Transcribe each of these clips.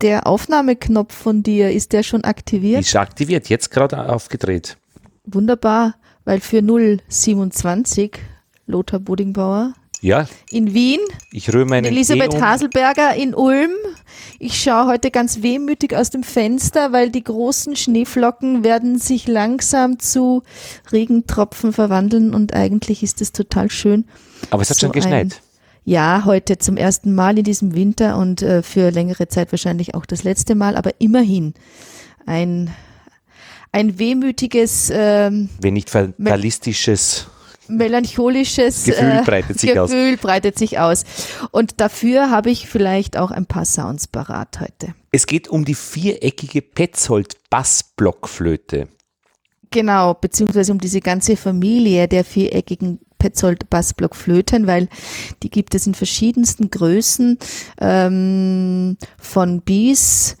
der Aufnahmeknopf von dir, ist der schon aktiviert? Ist aktiviert, jetzt gerade aufgedreht. Wunderbar, weil für 027 Lothar Bodingbauer Ja, in Wien, ich rühre meinen Elisabeth um. Haselberger in Ulm. Ich schaue heute ganz wehmütig aus dem Fenster, weil die großen Schneeflocken werden sich langsam zu Regentropfen verwandeln und eigentlich ist es total schön. Aber es hat so schon geschneit. Ja, heute zum ersten Mal in diesem Winter und äh, für längere Zeit wahrscheinlich auch das letzte Mal, aber immerhin ein, ein wehmütiges, ähm, Wenn nicht fatalistisches. melancholisches Gefühl äh, breitet sich aus. Gefühl breitet sich aus. Und dafür habe ich vielleicht auch ein paar Sounds parat heute. Es geht um die viereckige Petzold-Bassblockflöte. Genau, beziehungsweise um diese ganze Familie der viereckigen Petzold-Bassblockflöten, weil die gibt es in verschiedensten Größen, ähm, von bis,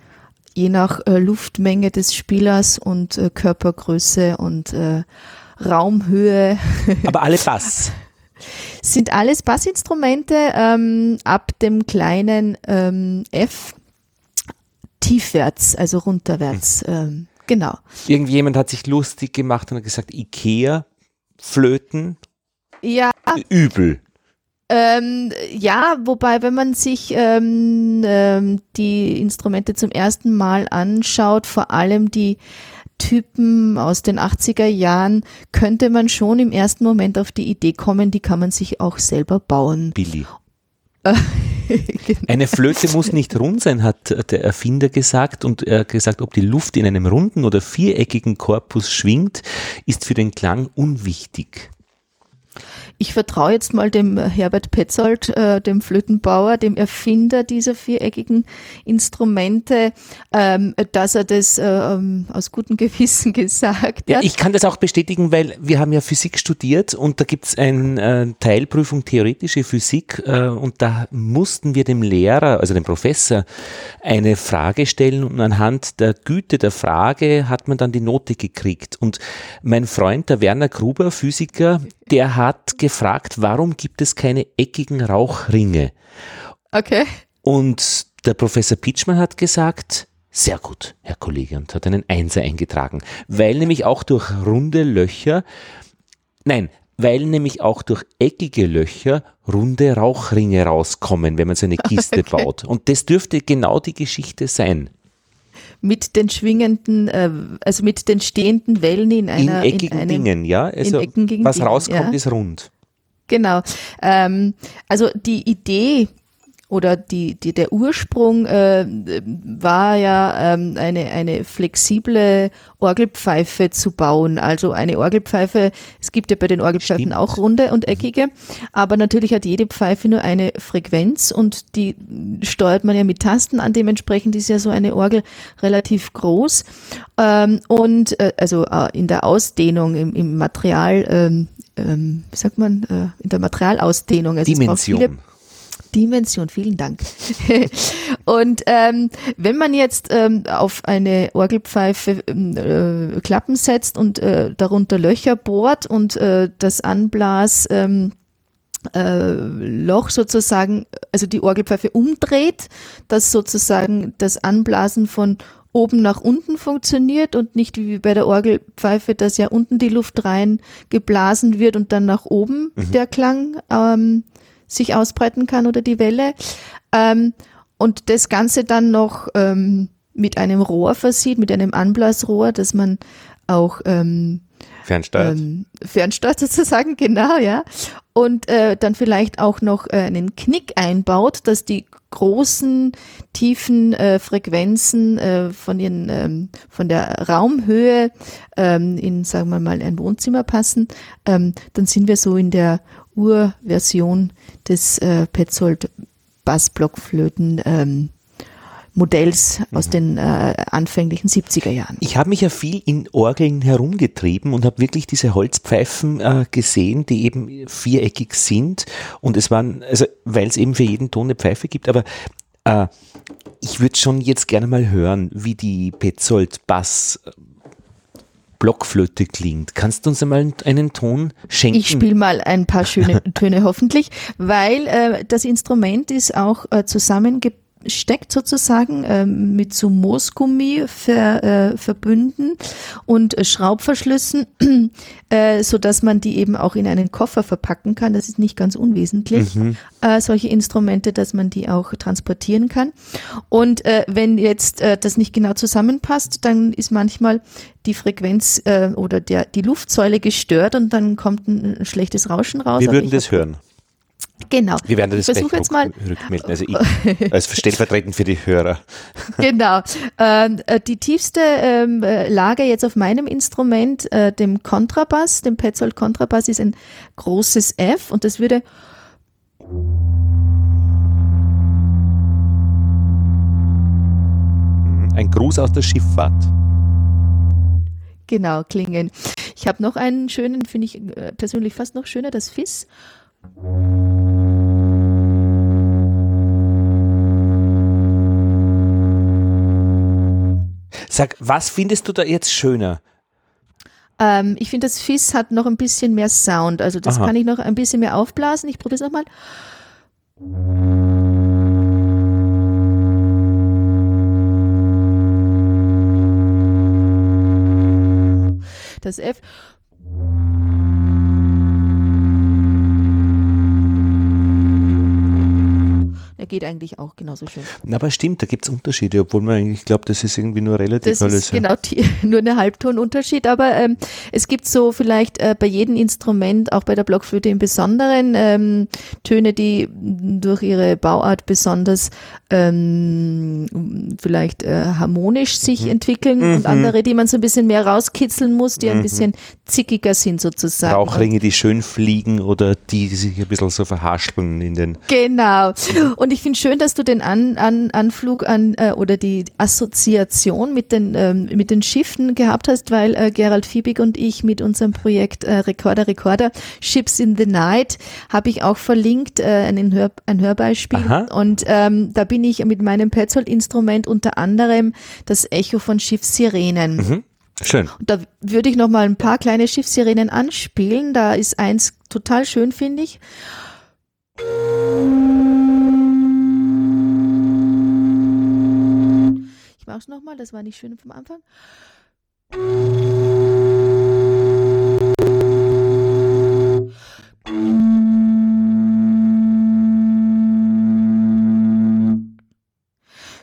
je nach äh, Luftmenge des Spielers und äh, Körpergröße und äh, Raumhöhe. Aber alle Bass. sind alles Bassinstrumente ähm, ab dem kleinen ähm, F tiefwärts, also runterwärts. Ähm, genau. Irgendjemand hat sich lustig gemacht und hat gesagt, Ikea-Flöten, Ja, übel. ähm, ja, wobei, wenn man sich ähm, ähm, die Instrumente zum ersten Mal anschaut, vor allem die Typen aus den 80er Jahren, könnte man schon im ersten Moment auf die Idee kommen, die kann man sich auch selber bauen. Billy. Eine Flöte muss nicht rund sein, hat der Erfinder gesagt und er hat gesagt, ob die Luft in einem runden oder viereckigen Korpus schwingt, ist für den Klang unwichtig. Ich vertraue jetzt mal dem Herbert Petzold, äh, dem Flötenbauer, dem Erfinder dieser viereckigen Instrumente, ähm, dass er das äh, ähm, aus gutem Gewissen gesagt Ja, hat. ich kann das auch bestätigen, weil wir haben ja Physik studiert und da gibt's eine äh, Teilprüfung theoretische Physik äh, und da mussten wir dem Lehrer, also dem Professor, eine Frage stellen und anhand der Güte der Frage hat man dann die Note gekriegt. Und mein Freund, der Werner Gruber, Physiker, der hat gefragt, warum gibt es keine eckigen Rauchringe? Okay. Und der Professor Pitschmann hat gesagt, sehr gut, Herr Kollege, und hat einen Einser eingetragen, weil nämlich auch durch runde Löcher, nein, weil nämlich auch durch eckige Löcher runde Rauchringe rauskommen, wenn man so eine Kiste Okay. baut. Und das dürfte genau die Geschichte sein. Mit den schwingenden, äh, also mit den stehenden Wellen in In einer eckigen in einem, Dingen, ja. Also was Dingen, rauskommt, ja. ist rund. Genau. Ähm, also die Idee oder die, die, der Ursprung äh, war ja ähm, eine, eine flexible Orgelpfeife zu bauen. Also eine Orgelpfeife, es gibt ja bei den Orgelpfeifen Stimmt. auch runde und eckige, aber natürlich hat jede Pfeife nur eine Frequenz und die steuert man ja mit Tasten an. Dementsprechend ist ja so eine Orgel relativ groß. Ähm, und äh, also äh, in der Ausdehnung, im, im Material, ähm, ähm, wie sagt man, äh, in der Materialausdehnung. Also es braucht viele Dimension. Vielen Dank. und ähm, wenn man jetzt ähm, auf eine Orgelpfeife ähm, äh, Klappen setzt und äh, darunter Löcher bohrt und äh, das Anblas ähm, äh, Loch sozusagen, also die Orgelpfeife umdreht, dass sozusagen das Anblasen von oben nach unten funktioniert und nicht wie bei der Orgelpfeife, dass ja unten die Luft rein geblasen wird und dann nach oben der Klang ähm, sich ausbreiten kann oder die Welle. Ähm, und das Ganze dann noch ähm, mit einem Rohr versieht, mit einem Anblasrohr, dass man auch ähm, Fernsteuert. ähm, fernsteuert sozusagen, genau, ja. Und äh, dann vielleicht auch noch äh, einen Knick einbaut, dass die großen, tiefen äh, Frequenzen äh, von, ihren, ähm, von der Raumhöhe ähm, in, sagen wir mal, ein Wohnzimmer passen, ähm, dann sind wir so in der Urversion des äh, Petzold Bassblockflöten ähm, Modells aus den äh, anfänglichen 70er Jahren. Ich habe mich ja viel in Orgeln herumgetrieben und habe wirklich diese Holzpfeifen äh, gesehen, die eben viereckig sind. Und es waren, also weil es eben für jeden Ton eine Pfeife gibt, aber äh, ich würde schon jetzt gerne mal hören, wie die Petzold Bass Blockflöte klingt. Kannst du uns einmal einen Ton schenken? Ich spiele mal ein paar schöne Töne hoffentlich, weil äh, das Instrument ist auch äh, zusammengebaut steckt sozusagen ähm, mit so Moosgummi ver, äh, verbünden und äh, Schraubverschlüssen, äh, so dass man die eben auch in einen Koffer verpacken kann. Das ist nicht ganz unwesentlich. Mhm. Äh, solche Instrumente, dass man die auch transportieren kann. Und äh, wenn jetzt äh, das nicht genau zusammenpasst, dann ist manchmal die Frequenz äh, oder der, die Luftsäule gestört und dann kommt ein, ein schlechtes Rauschen raus. Wir würden das hören. Genau. Wir werden das ich gleich jetzt mal rückmelden. Also ich als stellvertretend für die Hörer. Genau. Ähm, äh, die tiefste ähm, äh, Lage jetzt auf meinem Instrument, äh, dem Kontrabass, dem Petzold Kontrabass, ist ein großes F und das würde ein Gruß aus der Schifffahrt. Genau, klingen. Ich habe noch einen schönen, finde ich äh, persönlich fast noch schöner, das Fiss. Sag, was findest du da jetzt schöner? Ähm, ich finde, das Fiss hat noch ein bisschen mehr Sound. Also das Aha. kann ich noch ein bisschen mehr aufblasen. Ich probiere es nochmal. Das F. geht eigentlich auch genauso schön. Na, aber stimmt, da gibt es Unterschiede, obwohl man eigentlich glaubt, das ist irgendwie nur relativ das alles. Ist genau, die, nur eine Halbtonunterschied, aber ähm, es gibt so vielleicht äh, bei jedem Instrument, auch bei der Blockflöte im Besonderen, ähm, Töne, die durch ihre Bauart besonders ähm, vielleicht äh, harmonisch sich mhm. entwickeln mhm. und andere, die man so ein bisschen mehr rauskitzeln muss, die mhm. ein bisschen zickiger sind sozusagen. Rauchringe, die schön fliegen oder die, die sich ein bisschen so verhaspeln in den. Genau. Und ich finde schön, dass du den an, an, Anflug an äh, oder die Assoziation mit den, ähm, mit den Schiffen gehabt hast, weil äh, Gerald Fiebig und ich mit unserem Projekt äh, Recorder Recorder Ships in the Night habe ich auch verlinkt, äh, ein, Hör, ein Hörbeispiel. Aha. Und ähm, da bin ich mit meinem Petzold-Instrument unter anderem das Echo von Schiffssirenen. Mhm. Schön. Und da würde ich noch mal ein paar kleine Schiffssirenen anspielen. Da ist eins total schön, finde ich. Mache es nochmal, das war nicht schön vom Anfang.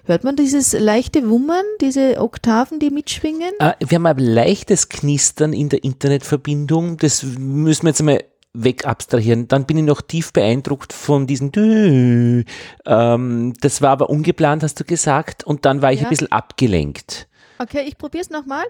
Hört man dieses leichte Wummern, diese Oktaven, die mitschwingen? Ah, wir haben ein leichtes Knistern in der Internetverbindung. Das müssen wir jetzt mal weg abstrahieren. Dann bin ich noch tief beeindruckt von diesem Dü. Ähm, das war aber ungeplant, hast du gesagt, und dann war ich ja. ein bisschen abgelenkt. Okay, ich probiere es nochmal.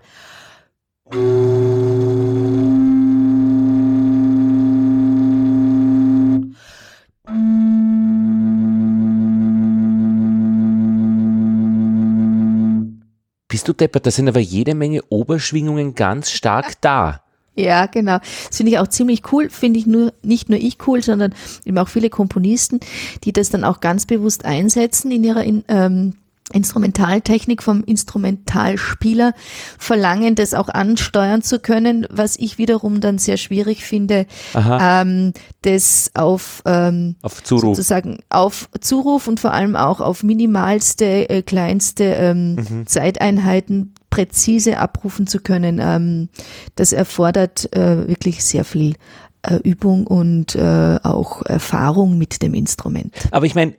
Bist du deppert? Da sind aber jede Menge Oberschwingungen ganz stark da. Ja, genau. Das finde ich auch ziemlich cool. Finde ich nur, nicht nur ich cool, sondern eben auch viele Komponisten, die das dann auch ganz bewusst einsetzen in ihrer in, ähm, Instrumentaltechnik vom Instrumentalspieler verlangen, das auch ansteuern zu können, was ich wiederum dann sehr schwierig finde, ähm, das auf, ähm, auf Zuruf. sozusagen auf Zuruf und vor allem auch auf minimalste, äh, kleinste ähm, mhm. Zeiteinheiten präzise abrufen zu können, ähm, das erfordert äh, wirklich sehr viel äh, Übung und äh, auch Erfahrung mit dem Instrument. Aber ich meine,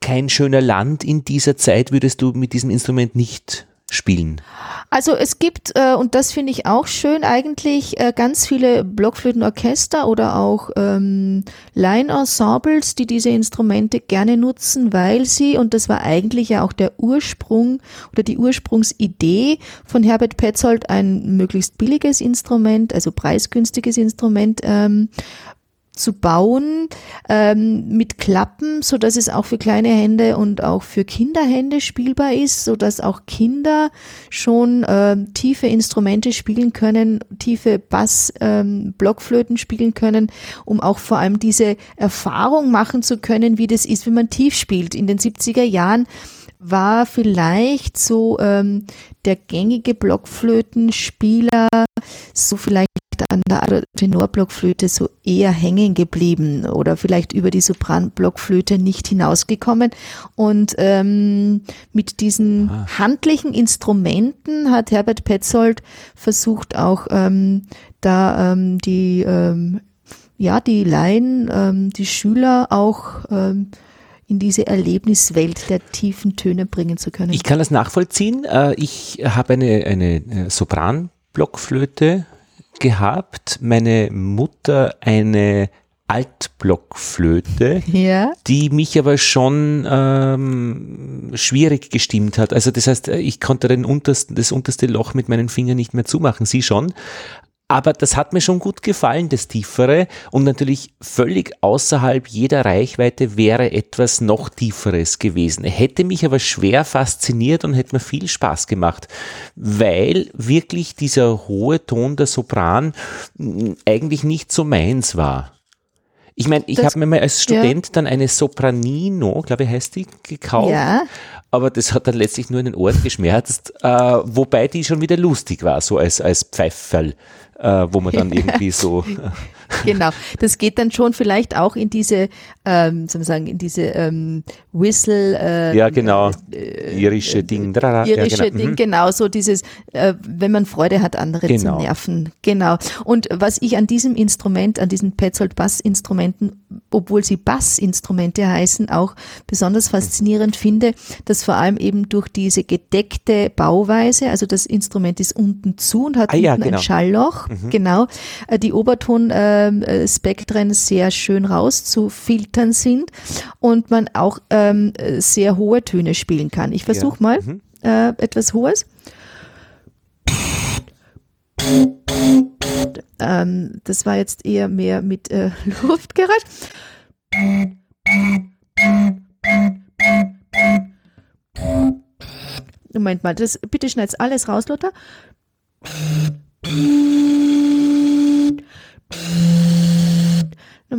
kein schöner Land in dieser Zeit würdest du mit diesem Instrument nicht spielen? Also es gibt, äh, und das finde ich auch schön, eigentlich äh, ganz viele Blockflötenorchester oder auch ähm, Line-Ensembles, die diese Instrumente gerne nutzen, weil sie, und das war eigentlich ja auch der Ursprung oder die Ursprungsidee von Herbert Petzold, ein möglichst billiges Instrument, also preisgünstiges Instrument ähm, zu bauen ähm, mit Klappen, so dass es auch für kleine Hände und auch für Kinderhände spielbar ist, so dass auch Kinder schon äh, tiefe Instrumente spielen können, tiefe Bass, ähm, Blockflöten spielen können, um auch vor allem diese Erfahrung machen zu können, wie das ist, wenn man tief spielt. In den 70er Jahren war vielleicht so ähm, der gängige Blockflötenspieler so vielleicht an der Tenorblockflöte so eher hängen geblieben oder vielleicht über die Sopranblockflöte nicht hinausgekommen. Und ähm, mit diesen Aha. handlichen Instrumenten hat Herbert Petzold versucht auch ähm, da ähm, die ähm, ja die Laien, ähm, die Schüler auch ähm, in diese Erlebniswelt der tiefen Töne bringen zu können. Ich kann das nachvollziehen. Äh, ich habe eine, eine äh, Sopranblockflöte gehabt, meine Mutter eine Altblockflöte, ja. die mich aber schon ähm, schwierig gestimmt hat. Also das heißt, ich konnte den untersten, das unterste Loch mit meinen Fingern nicht mehr zumachen, sie schon. Aber das hat mir schon gut gefallen, das Tiefere. Und natürlich völlig außerhalb jeder Reichweite wäre etwas noch Tieferes gewesen. Hätte mich aber schwer fasziniert und hätte mir viel Spaß gemacht, weil wirklich dieser hohe Ton der Sopran hm, eigentlich nicht so meins war. Ich meine, ich habe mir mal als Student ja. dann eine Sopranino, glaube ich, heißt die, gekauft. Ja. Aber das hat dann letztlich nur in den Ohren geschmerzt, äh, wobei die schon wieder lustig war, so als, als Pfeiferl äh, wo man dann irgendwie so. genau, das geht dann schon vielleicht auch in diese, ähm, soll man sagen, in diese ähm, Whistle. Äh, ja, genau. Äh, irische äh, Ding. Irische ja, genau. Ding, mhm. genau, so dieses, äh, wenn man Freude hat, andere genau. zu nerven. Genau. Und was ich an diesem Instrument, an diesen Petzold Bassinstrumenten, obwohl sie Bassinstrumente heißen, auch besonders faszinierend finde, dass vor allem eben durch diese gedeckte Bauweise, also das Instrument ist unten zu und hat ah, ja, unten genau. ein Schallloch, mhm. genau, äh, die Obertonspektren ähm, äh, sehr schön rauszufiltern sind und man auch ähm, sehr hohe Töne spielen kann. Ich versuche ja. mal mhm. äh, etwas Hohes. Ähm, das war jetzt eher mehr mit äh, Luftgeräusch. Moment mal, das, bitte schneid's alles raus, Lothar.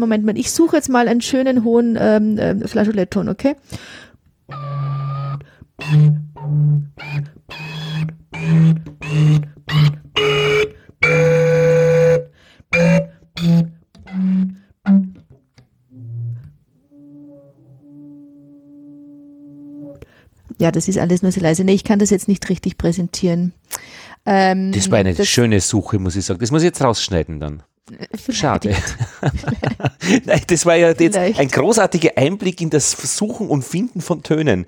Moment mal, ich suche jetzt mal einen schönen hohen ähm, äh, Flageolettton, okay? Ja, das ist alles nur sehr leise. Nee, ich kann das jetzt nicht richtig präsentieren. Ähm, das war eine das, schöne Suche, muss ich sagen. Das muss ich jetzt rausschneiden dann. Schade. Nein, das war ja jetzt ein großartiger Einblick in das Suchen und Finden von Tönen.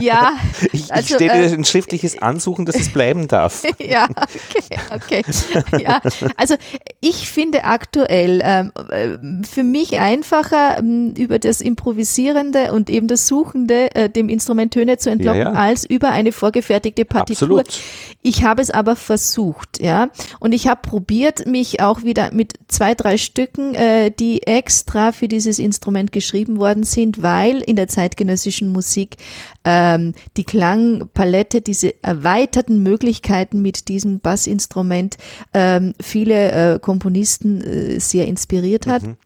Ja. Ich, also, ich stelle äh, ein schriftliches Ansuchen, dass es bleiben darf. Ja, okay. okay. Ja, also ich finde aktuell ähm, äh, für mich einfacher ähm, über das Improvisierende und eben das Suchende äh, dem Instrument Töne zu entlocken, ja, ja. als über eine vorgefertigte Partitur. Absolut. Ich habe es aber versucht, ja. Und ich habe probiert, mich auch wieder mit zwei, drei Stücken, äh, die extra für dieses Instrument geschrieben worden sind, weil in der zeitgenössischen Musik ähm, die Klangpalette, diese erweiterten Möglichkeiten mit diesem Bassinstrument ähm, viele äh, Komponisten äh, sehr inspiriert hat. Mhm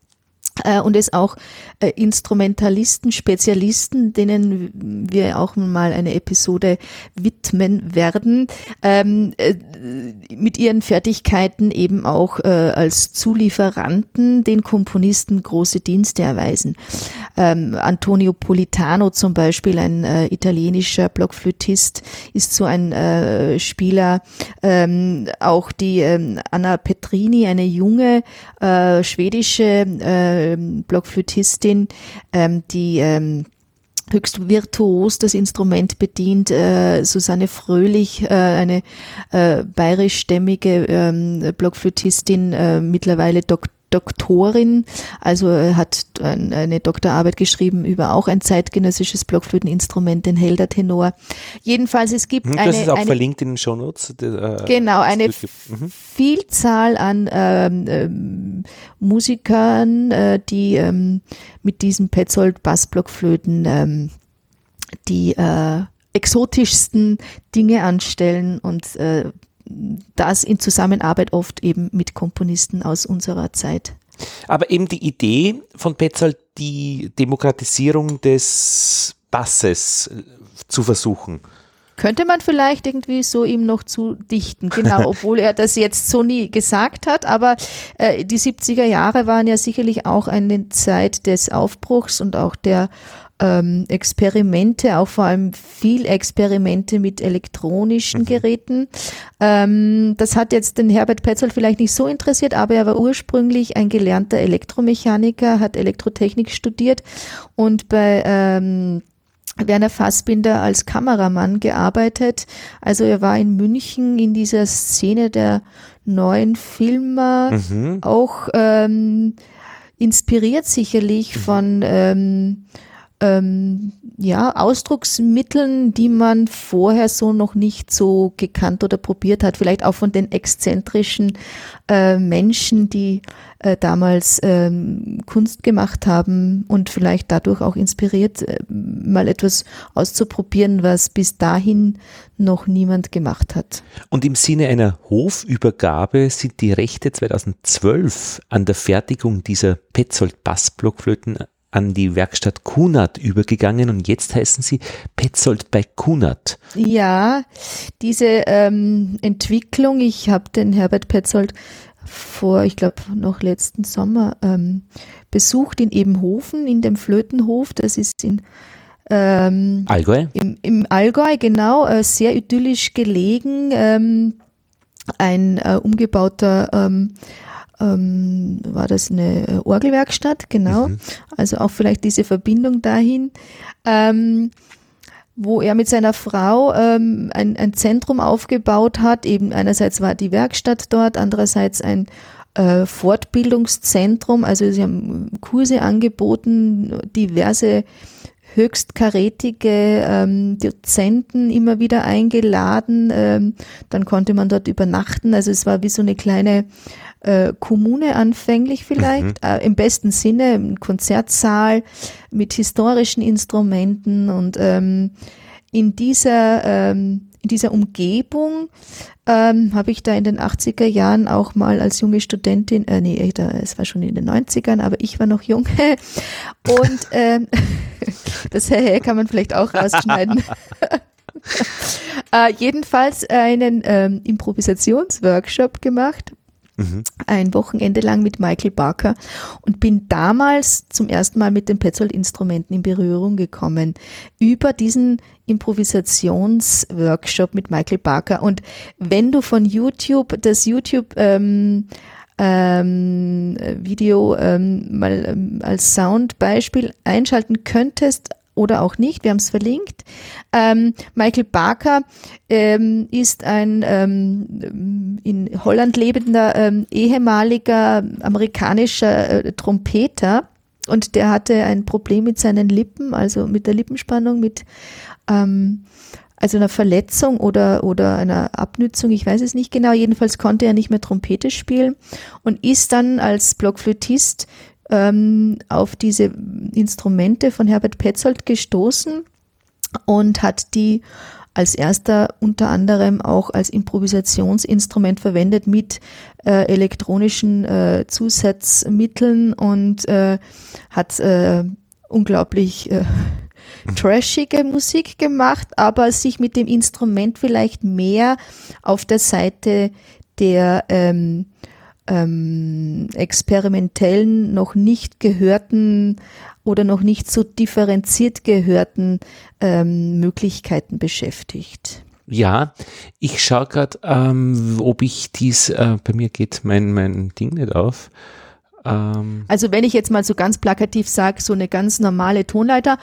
äh, und es auch Instrumentalisten, Spezialisten, denen wir auch mal eine Episode widmen werden, ähm, äh, mit ihren Fertigkeiten eben auch äh, als Zulieferanten den Komponisten große Dienste erweisen. Ähm, Antonio Politano zum Beispiel, ein äh, italienischer Blockflötist, ist so ein äh, Spieler. Ähm, auch die ähm, Anna Petrini, eine junge schwedische ähm, Blockflötistin, ähm, die ähm, höchst virtuos das Instrument bedient. Äh, Susanne Fröhlich, äh, eine äh, bayerischstämmige ähm, Blockflötistin, äh, mittlerweile Doktor Doktorin, also hat eine Doktorarbeit geschrieben über auch ein zeitgenössisches Blockflöteninstrument, den Helder Tenor. Jedenfalls, es gibt hm, eine... Das ist auch eine, verlinkt in den Shownotes. Äh, genau, eine mhm. Vielzahl an ähm, ähm, Musikern, äh, die ähm, mit diesem Petzold Bassblockflöten ähm, die äh, exotischsten Dinge anstellen und äh, das in Zusammenarbeit oft eben mit Komponisten aus unserer Zeit. Aber eben die Idee von Petzold, die Demokratisierung des Basses zu versuchen. Könnte man vielleicht irgendwie so ihm noch zudichten, genau, obwohl er das jetzt so nie gesagt hat, aber äh, die 70er Jahre waren ja sicherlich auch eine Zeit des Aufbruchs und auch der ähm, Experimente, auch vor allem viel Experimente mit elektronischen mhm. Geräten. Ähm, das hat jetzt den Herbert Petzold vielleicht nicht so interessiert, aber er war ursprünglich ein gelernter Elektromechaniker, hat Elektrotechnik studiert und bei ähm, Werner Fassbinder als Kameramann gearbeitet. Also er war in München in dieser Szene der neuen Filmer mhm. auch ähm, inspiriert sicherlich mhm. von ähm, ähm, ja, Ausdrucksmitteln, die man vorher so noch nicht so gekannt oder probiert hat. Vielleicht auch von den exzentrischen äh, Menschen, die äh, damals ähm, Kunst gemacht haben und vielleicht dadurch auch inspiriert, äh, mal etwas auszuprobieren, was bis dahin noch niemand gemacht hat. Und im Sinne einer Hofübergabe sind die Rechte 2012 an der Fertigung dieser Petzold Bassblockflöten an die Werkstatt Kunert übergegangen und jetzt heißen sie Petzold bei Kunert. Ja, diese ähm, Entwicklung, ich habe den Herbert Petzold vor, ich glaube, noch letzten Sommer ähm, besucht in Ebenhofen, in dem Flötenhof. Das ist in ähm, Allgäu? Im, Im Allgäu, genau, äh, sehr idyllisch gelegen. Ähm, ein äh, umgebauter ähm, war das eine äh, Orgelwerkstatt, genau. Mhm. Also auch vielleicht diese Verbindung dahin. Ähm, wo er mit seiner Frau ähm, ein, ein Zentrum aufgebaut hat. Eben einerseits war die Werkstatt dort, andererseits ein äh, Fortbildungszentrum. Also sie haben Kurse angeboten, diverse höchstkarätige ähm, Dozenten immer wieder eingeladen. Ähm, dann konnte man dort übernachten. Also es war wie so eine kleine äh, Kommune anfänglich vielleicht, mhm. äh, im besten Sinne, ein Konzertsaal mit historischen Instrumenten und ähm, in dieser ähm, in dieser Umgebung ähm, habe ich da in den 80er Jahren auch mal als junge Studentin, äh, nee, da, es war schon in den 90ern, aber ich war noch jung. Und ähm, das kann man vielleicht auch rausschneiden. äh, jedenfalls einen ähm, Improvisationsworkshop gemacht Mhm. Ein Wochenende lang mit Michael Barker und bin damals zum ersten Mal mit den Petzold-Instrumenten in Berührung gekommen. Über diesen Improvisationsworkshop mit Michael Barker. Und wenn du von YouTube, das YouTube ähm, ähm, Video ähm, mal ähm, als Soundbeispiel einschalten könntest, oder auch nicht, wir haben es verlinkt. Ähm, Michael Barker ähm, ist ein ähm, in Holland lebender ähm, ehemaliger amerikanischer äh, Trompeter und der hatte ein Problem mit seinen Lippen, also mit der Lippenspannung, mit ähm, also einer Verletzung oder, oder einer Abnützung, ich weiß es nicht genau. Jedenfalls konnte er nicht mehr Trompete spielen und ist dann als Blockflötist ähm, auf diese Instrumente von Herbert Petzold gestoßen und hat die als erster unter anderem auch als Improvisationsinstrument verwendet mit äh, elektronischen äh, Zusatzmitteln und äh, hat äh, unglaublich äh, trashige Musik gemacht, aber sich mit dem Instrument vielleicht mehr auf der Seite der ähm, ähm, experimentellen, noch nicht gehörten oder noch nicht so differenziert gehörten ähm, Möglichkeiten beschäftigt. Ja, ich schaue gerade, ähm, ob ich dies, äh, bei mir geht mein, mein Ding nicht auf. Ähm also wenn ich jetzt mal so ganz plakativ sage, so eine ganz normale Tonleiter.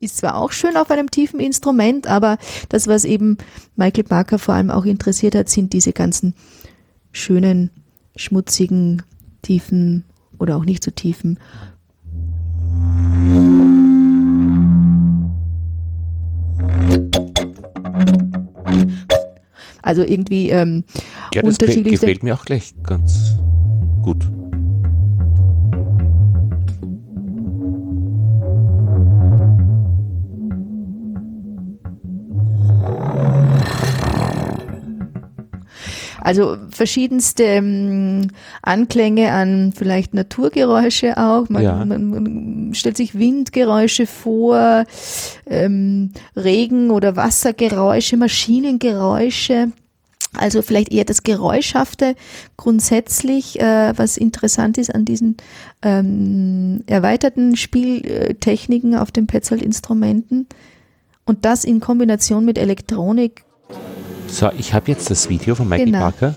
Ist zwar auch schön auf einem tiefen Instrument, aber das, was eben Michael Barker vor allem auch interessiert hat, sind diese ganzen schönen, schmutzigen, tiefen oder auch nicht so tiefen. Also irgendwie ähm, ja, das unterschiedliche. gefällt mir auch gleich ganz gut. Also verschiedenste ähm, Anklänge an vielleicht Naturgeräusche auch. Man, Ja. man, man stellt sich Windgeräusche vor, ähm, Regen- oder Wassergeräusche, Maschinengeräusche. Also vielleicht eher das Geräuschhafte grundsätzlich, äh, was interessant ist an diesen ähm, erweiterten Spieltechniken auf den Petzold-Instrumenten. Und das in Kombination mit Elektronik So, ich habe jetzt das Video von Michael Genau. Parker.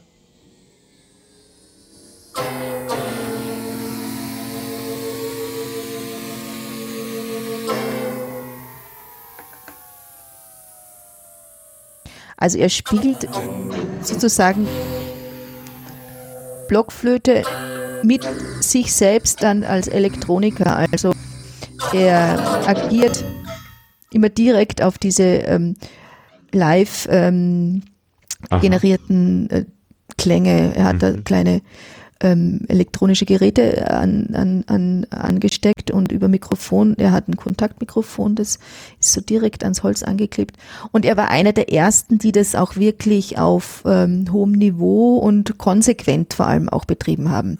Also er spielt sozusagen Blockflöte mit sich selbst dann als Elektroniker. Also er agiert immer direkt auf diese ähm, live ähm, generierten äh, Klänge. Er hat da kleine ähm, elektronische Geräte an, an, an, angesteckt und über Mikrofon, er hat ein Kontaktmikrofon, das ist so direkt ans Holz angeklebt. Und er war einer der ersten, die das auch wirklich auf ähm, hohem Niveau und konsequent vor allem auch betrieben haben.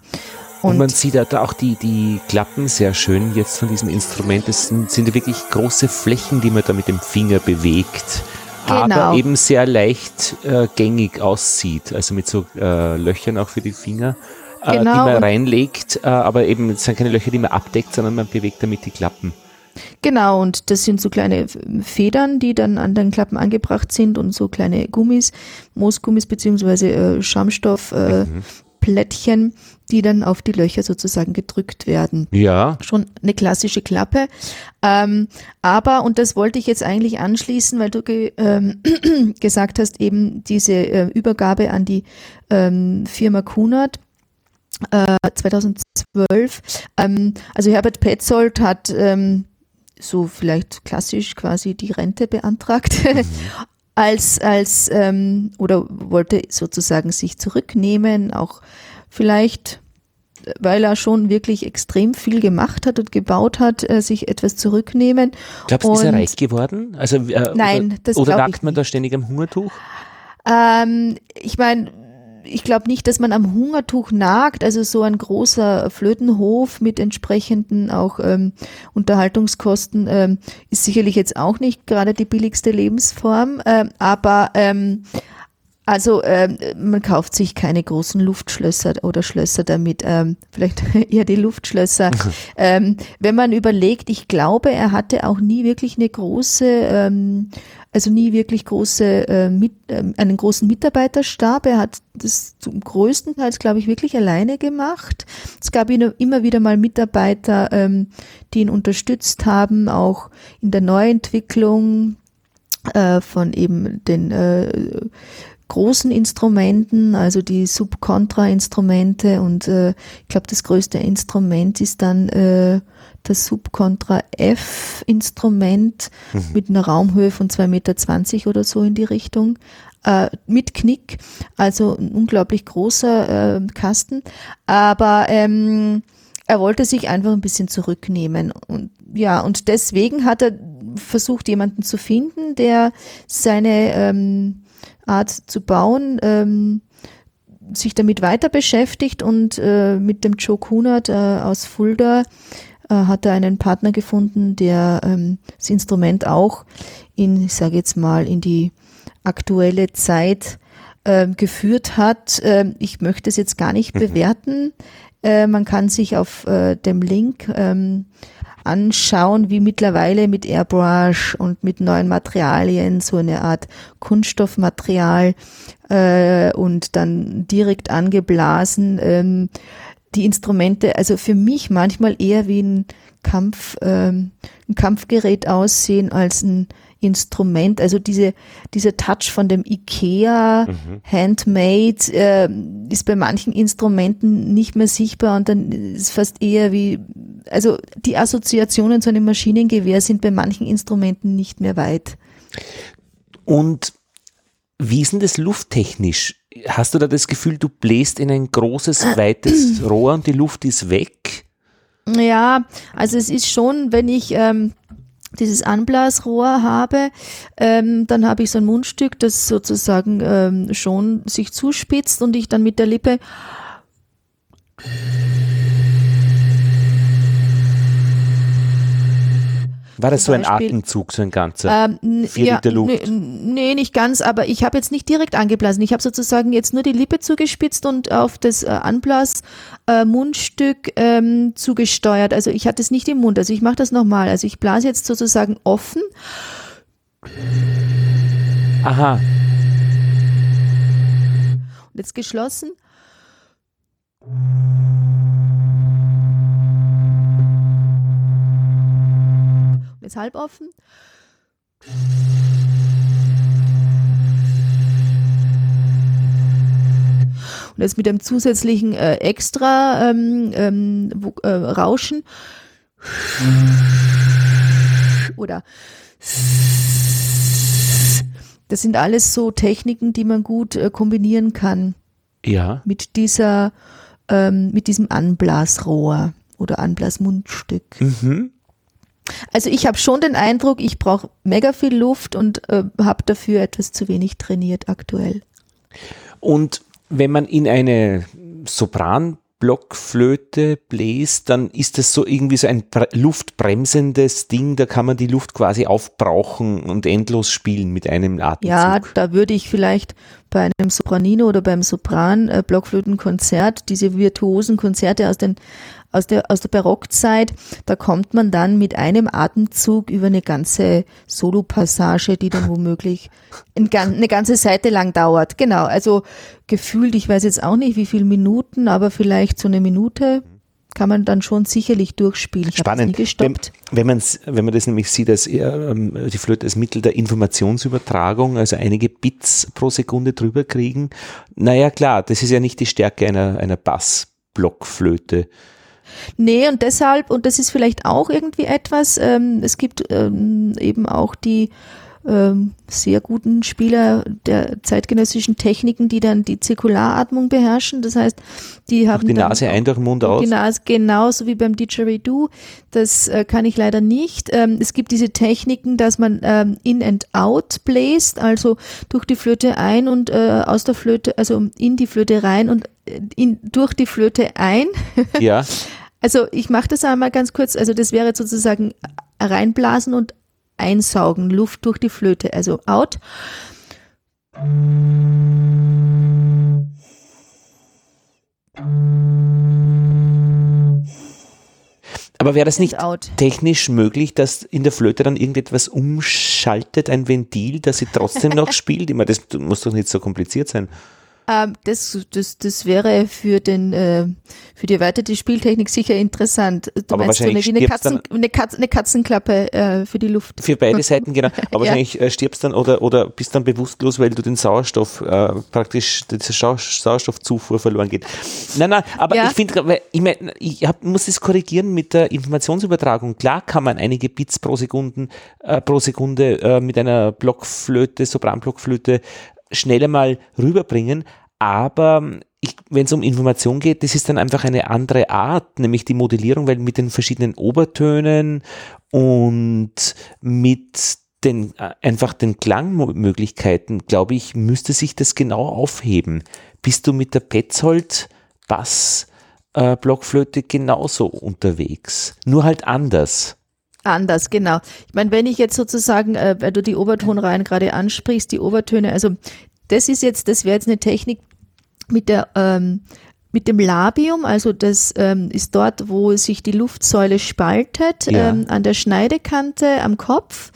Und, man sieht da auch die, die Klappen sehr schön jetzt von diesem Instrument. Das sind, sind wirklich große Flächen, die man da mit dem Finger bewegt. Genau. Aber eben sehr leicht äh, gängig aussieht. Also mit so äh, Löchern auch für die Finger, äh, die Genau, man und- reinlegt. Äh, aber eben es sind keine Löcher, die man abdeckt, sondern man bewegt damit die Klappen. Genau, und das sind so kleine Federn, die dann an den Klappen angebracht sind und so kleine Gummis, Moosgummis beziehungsweise äh, Schaumstoff, äh, Plättchen, die dann auf die Löcher sozusagen gedrückt werden. Ja, Schon eine klassische Klappe. Ähm, aber, und das wollte ich jetzt eigentlich anschließen, weil du ge, ähm, gesagt hast, eben diese äh, Übergabe an die ähm, Firma Kunert äh, 2012. Ähm, also Herbert Petzold hat ähm, so vielleicht klassisch quasi die Rente beantragt. Als, als, ähm, oder wollte sozusagen sich zurücknehmen, auch vielleicht weil er schon wirklich extrem viel gemacht hat und gebaut hat, äh, sich etwas zurücknehmen. glaubst du, ist er reich geworden? Also, äh, Nein, oder, das Oder nagt man nicht. da ständig am Hungertuch? Ähm, ich meine, ich glaube nicht, dass man am Hungertuch nagt. Also so ein großer Flötenhof mit entsprechenden auch ähm, Unterhaltungskosten ähm, ist sicherlich jetzt auch nicht gerade die billigste Lebensform. Ähm, aber ähm, also ähm, man kauft sich keine großen Luftschlösser oder Schlösser damit, ähm, vielleicht eher die Luftschlösser. ähm, wenn man überlegt, ich glaube, er hatte auch nie wirklich eine große, ähm, also nie wirklich große, äh, mit, ähm, einen großen Mitarbeiterstab. Er hat das zum größten Teil, glaube ich, wirklich alleine gemacht. Es gab ihn immer wieder mal Mitarbeiter, ähm, die ihn unterstützt haben, auch in der Neuentwicklung äh, von eben den äh, großen Instrumenten, also die Subkontra-Instrumente und äh, ich glaube, das größte Instrument ist dann äh, das Subkontra-F-Instrument mit einer Raumhöhe von 2,20 Meter oder so in die Richtung. Äh, mit Knick, also ein unglaublich großer äh, Kasten. Aber ähm, er wollte sich einfach ein bisschen zurücknehmen. Und ja, und deswegen hat er versucht, jemanden zu finden, der seine ähm, Art zu bauen, ähm, sich damit weiter beschäftigt und äh, mit dem Joe Kunert äh, aus Fulda äh, hat er einen Partner gefunden, der ähm, das Instrument auch in, ich sage jetzt mal, in die aktuelle Zeit ähm, geführt hat. Ähm, ich möchte es jetzt gar nicht bewerten. Äh, man kann sich auf äh, dem Link ähm, anschauen, wie mittlerweile mit Airbrush und mit neuen Materialien so eine Art Kunststoffmaterial äh, und dann direkt angeblasen ähm, die Instrumente, also für mich manchmal eher wie ein Kampf, ähm, ein Kampfgerät aussehen als ein Instrument. Also diese, dieser Touch von dem IKEA Handmade äh, ist bei manchen Instrumenten nicht mehr sichtbar und dann ist fast eher wie, also die Assoziationen zu einem Maschinengewehr sind bei manchen Instrumenten nicht mehr weit. Und wie ist denn das lufttechnisch? Hast du da das Gefühl, du bläst in ein großes, weites Rohr und die Luft ist weg? Ja, also es ist schon, wenn ich ähm, dieses Anblasrohr habe, ähm, dann habe ich so ein Mundstück, das sozusagen ähm, schon sich zuspitzt und ich dann mit der Lippe War das so ein Beispiel- Atemzug, so ein ganzer? Ähm, Vier Liter Luft. Nee, nicht ganz, aber ich habe jetzt nicht direkt angeblasen. Ich habe sozusagen jetzt nur die Lippe zugespitzt und auf das äh, Anblas äh, ähm, zugesteuert. Also ich hatte es nicht im Mund. Also ich mache das nochmal. Also ich blase jetzt sozusagen offen. Aha, Und jetzt geschlossen. Jetzt halb offen. Und jetzt mit einem zusätzlichen äh, Extra ähm, ähm, äh, Rauschen. Oder das sind alles so Techniken, die man gut äh, kombinieren kann ja. mit dieser, ähm, mit diesem Anblasrohr oder Anblasmundstück. Mhm. Also ich habe schon den Eindruck, ich brauche mega viel Luft und äh, habe dafür etwas zu wenig trainiert aktuell. Und wenn man in eine Sopranblockflöte bläst, dann ist das so irgendwie so ein bre- luftbremsendes Ding, da kann man die Luft quasi aufbrauchen und endlos spielen mit einem Atemzug. Ja, da würde ich vielleicht bei einem Sopranino oder beim Sopran äh, diese virtuosen Konzerte aus den aus der aus der Barockzeit, da kommt man dann mit einem Atemzug über eine ganze Solopassage, die dann womöglich eine ganze Seite lang dauert. Genau, also gefühlt, ich weiß jetzt auch nicht, wie viele Minuten, aber vielleicht so eine Minute kann man dann schon sicherlich durchspielen. Ich Spannend. Wenn, wenn, man's, wenn man das nämlich sieht, eher, ähm, die Flöte als Mittel der Informationsübertragung, also einige Bits pro Sekunde drüber kriegen, naja klar, das ist ja nicht die Stärke einer, einer Bassblockflöte. Nee, und deshalb, und das ist vielleicht auch irgendwie etwas, ähm, es gibt ähm, eben auch die ähm, sehr guten Spieler der zeitgenössischen Techniken, die dann die Zirkularatmung beherrschen. Das heißt, die haben Die dann Nase ein, durch den Mund die aus. Nase, genauso wie beim Didgeridoo. Das äh, kann ich leider nicht. Ähm, es gibt diese Techniken, dass man ähm, in and out bläst, also durch die Flöte ein und äh, aus der Flöte, also in die Flöte rein und äh, in, durch die Flöte ein. Ja, Also ich mache das einmal ganz kurz. Also das wäre sozusagen reinblasen und einsaugen, Luft durch die Flöte, also out. aber wäre das nicht technisch möglich, dass in der Flöte dann irgendetwas umschaltet, ein Ventil, dass sie trotzdem noch spielt? Ich meine, das muss doch nicht so kompliziert sein. Ähm, das, das, das wäre für den äh, für die erweiterte Spieltechnik sicher interessant. Du Aber meinst so eine, wahrscheinlich wie eine, stirbt's Katzen, eine, Katz, eine Katzenklappe äh, für die Luft. Für beide Seiten, genau. Aber Ja. wahrscheinlich äh, stirbst dann oder, oder bist dann bewusstlos, weil du den Sauerstoff, äh, praktisch, diese Sau Sauerstoffzufuhr verloren geht. Nein, nein, aber Ja. ich finde, ich mein, ich hab, muss das korrigieren mit der Informationsübertragung. Klar kann man einige Bits pro Sekunde, äh, pro Sekunde äh, mit einer Blockflöte, Sopranblockflöte schneller mal rüberbringen, aber wenn es um Information geht, das ist dann einfach eine andere Art, nämlich die Modellierung, weil mit den verschiedenen Obertönen und mit den äh, einfach den Klangmöglichkeiten, glaube ich, müsste sich das genau aufheben. Bist du mit der Petzold Bass äh, Blockflöte genauso unterwegs, nur halt anders. Anders, genau. Ich meine, wenn ich jetzt sozusagen, äh, weil du die Obertonreihen gerade ansprichst, die Obertöne, also das ist jetzt, das wäre jetzt eine Technik mit der ähm, mit dem Labium, also das ähm, ist dort, wo sich die Luftsäule spaltet, Ja. ähm, an der Schneidekante am Kopf,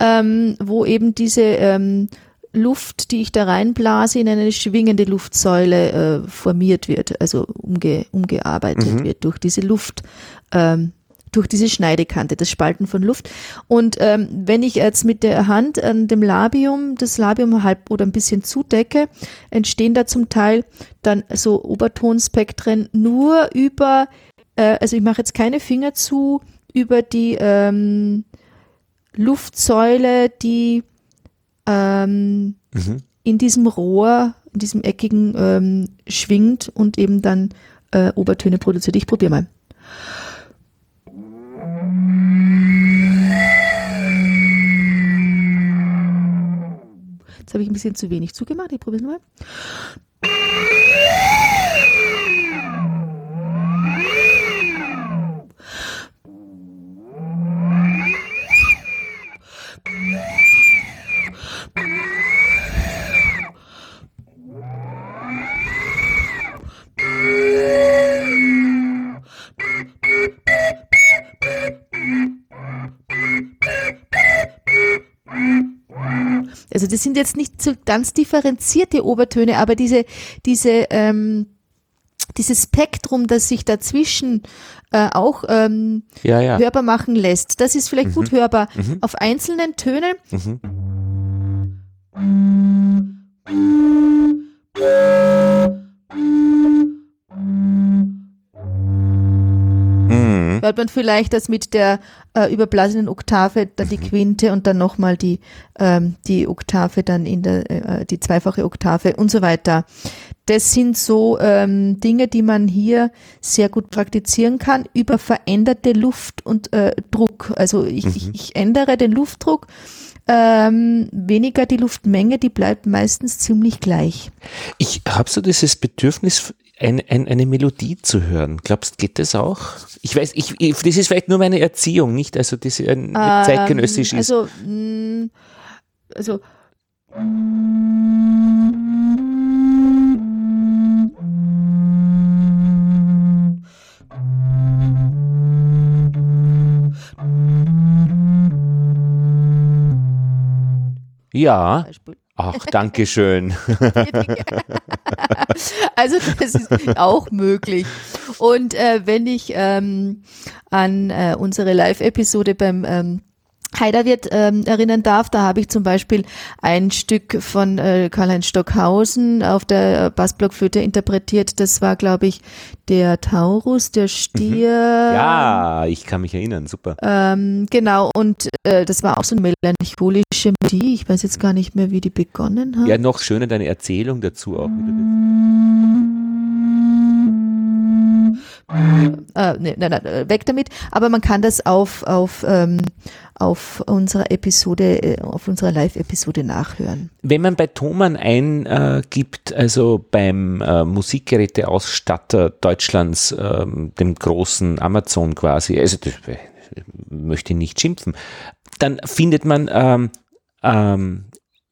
ähm, wo eben diese ähm, Luft, die ich da reinblase, in eine schwingende Luftsäule äh, formiert wird, also umge umgearbeitet Mhm. wird durch diese Luft, ähm, durch diese Schneidekante, das Spalten von Luft. Und ähm, wenn ich jetzt mit der Hand an dem Labium, das Labium halb oder ein bisschen zudecke, entstehen da zum Teil dann so Obertonspektren nur über, äh, also ich mache jetzt keine Finger zu, über die ähm, Luftsäule, die ähm, Mhm. in diesem Rohr, in diesem eckigen ähm, schwingt und eben dann äh, Obertöne produziert. Ich probiere mal. Jetzt habe ich ein bisschen zu wenig zugemacht. Ich probiere es mal. Also das sind jetzt nicht so ganz differenzierte Obertöne, aber diese, diese, ähm, dieses Spektrum, das sich dazwischen äh, auch ähm, Ja, ja. hörbar machen lässt, das ist vielleicht gut hörbar. Mhm. Auf einzelnen Tönen Mhm. Mhm. hört man vielleicht das mit der äh, überblasenen Oktave, dann die Quinte und dann nochmal die, ähm, die Oktave, dann in der, äh, die zweifache Oktave und so weiter. Das sind so ähm, Dinge, die man hier sehr gut praktizieren kann über veränderte Luft und äh, Druck. Also ich, ich, ich ändere den Luftdruck, ähm, weniger die Luftmenge, die bleibt meistens ziemlich gleich. Ich habe so dieses Bedürfnis, ein, ein, eine Melodie zu hören. Glaubst, geht das auch? Ich weiß, ich, ich, das ist vielleicht nur meine Erziehung, nicht? Also das äh, nicht zeitgenössisch ähm, ist. Also, mh, also Ja. Beispiel. Ach, danke schön. Also das ist auch möglich. Und äh, wenn ich ähm, an äh, unsere Live-Episode beim ähm, Heiderwirt ähm, erinnern darf, da habe ich zum Beispiel ein Stück von äh, Karl-Heinz Stockhausen auf der Bassblockflöte interpretiert. Das war, glaube ich, der Taurus, der Stier. Ja, ich kann mich erinnern. Super. Ähm, genau, und äh, das war auch so eine melancholische Melodie. Ich weiß jetzt gar nicht mehr, wie die begonnen hat. Ja, noch schöner deine Erzählung dazu auch. Wie du äh, nee, nein, nein, äh, weg damit. Aber man kann das auf, auf, ähm, auf unserer Episode, äh, auf unserer Live-Episode nachhören. Wenn man bei Thomann eingibt, also beim äh, Musikgeräteausstatter Deutschlands, ähm, dem großen Amazon quasi, also das, äh, möchte ich nicht schimpfen, dann findet man, ähm, ähm,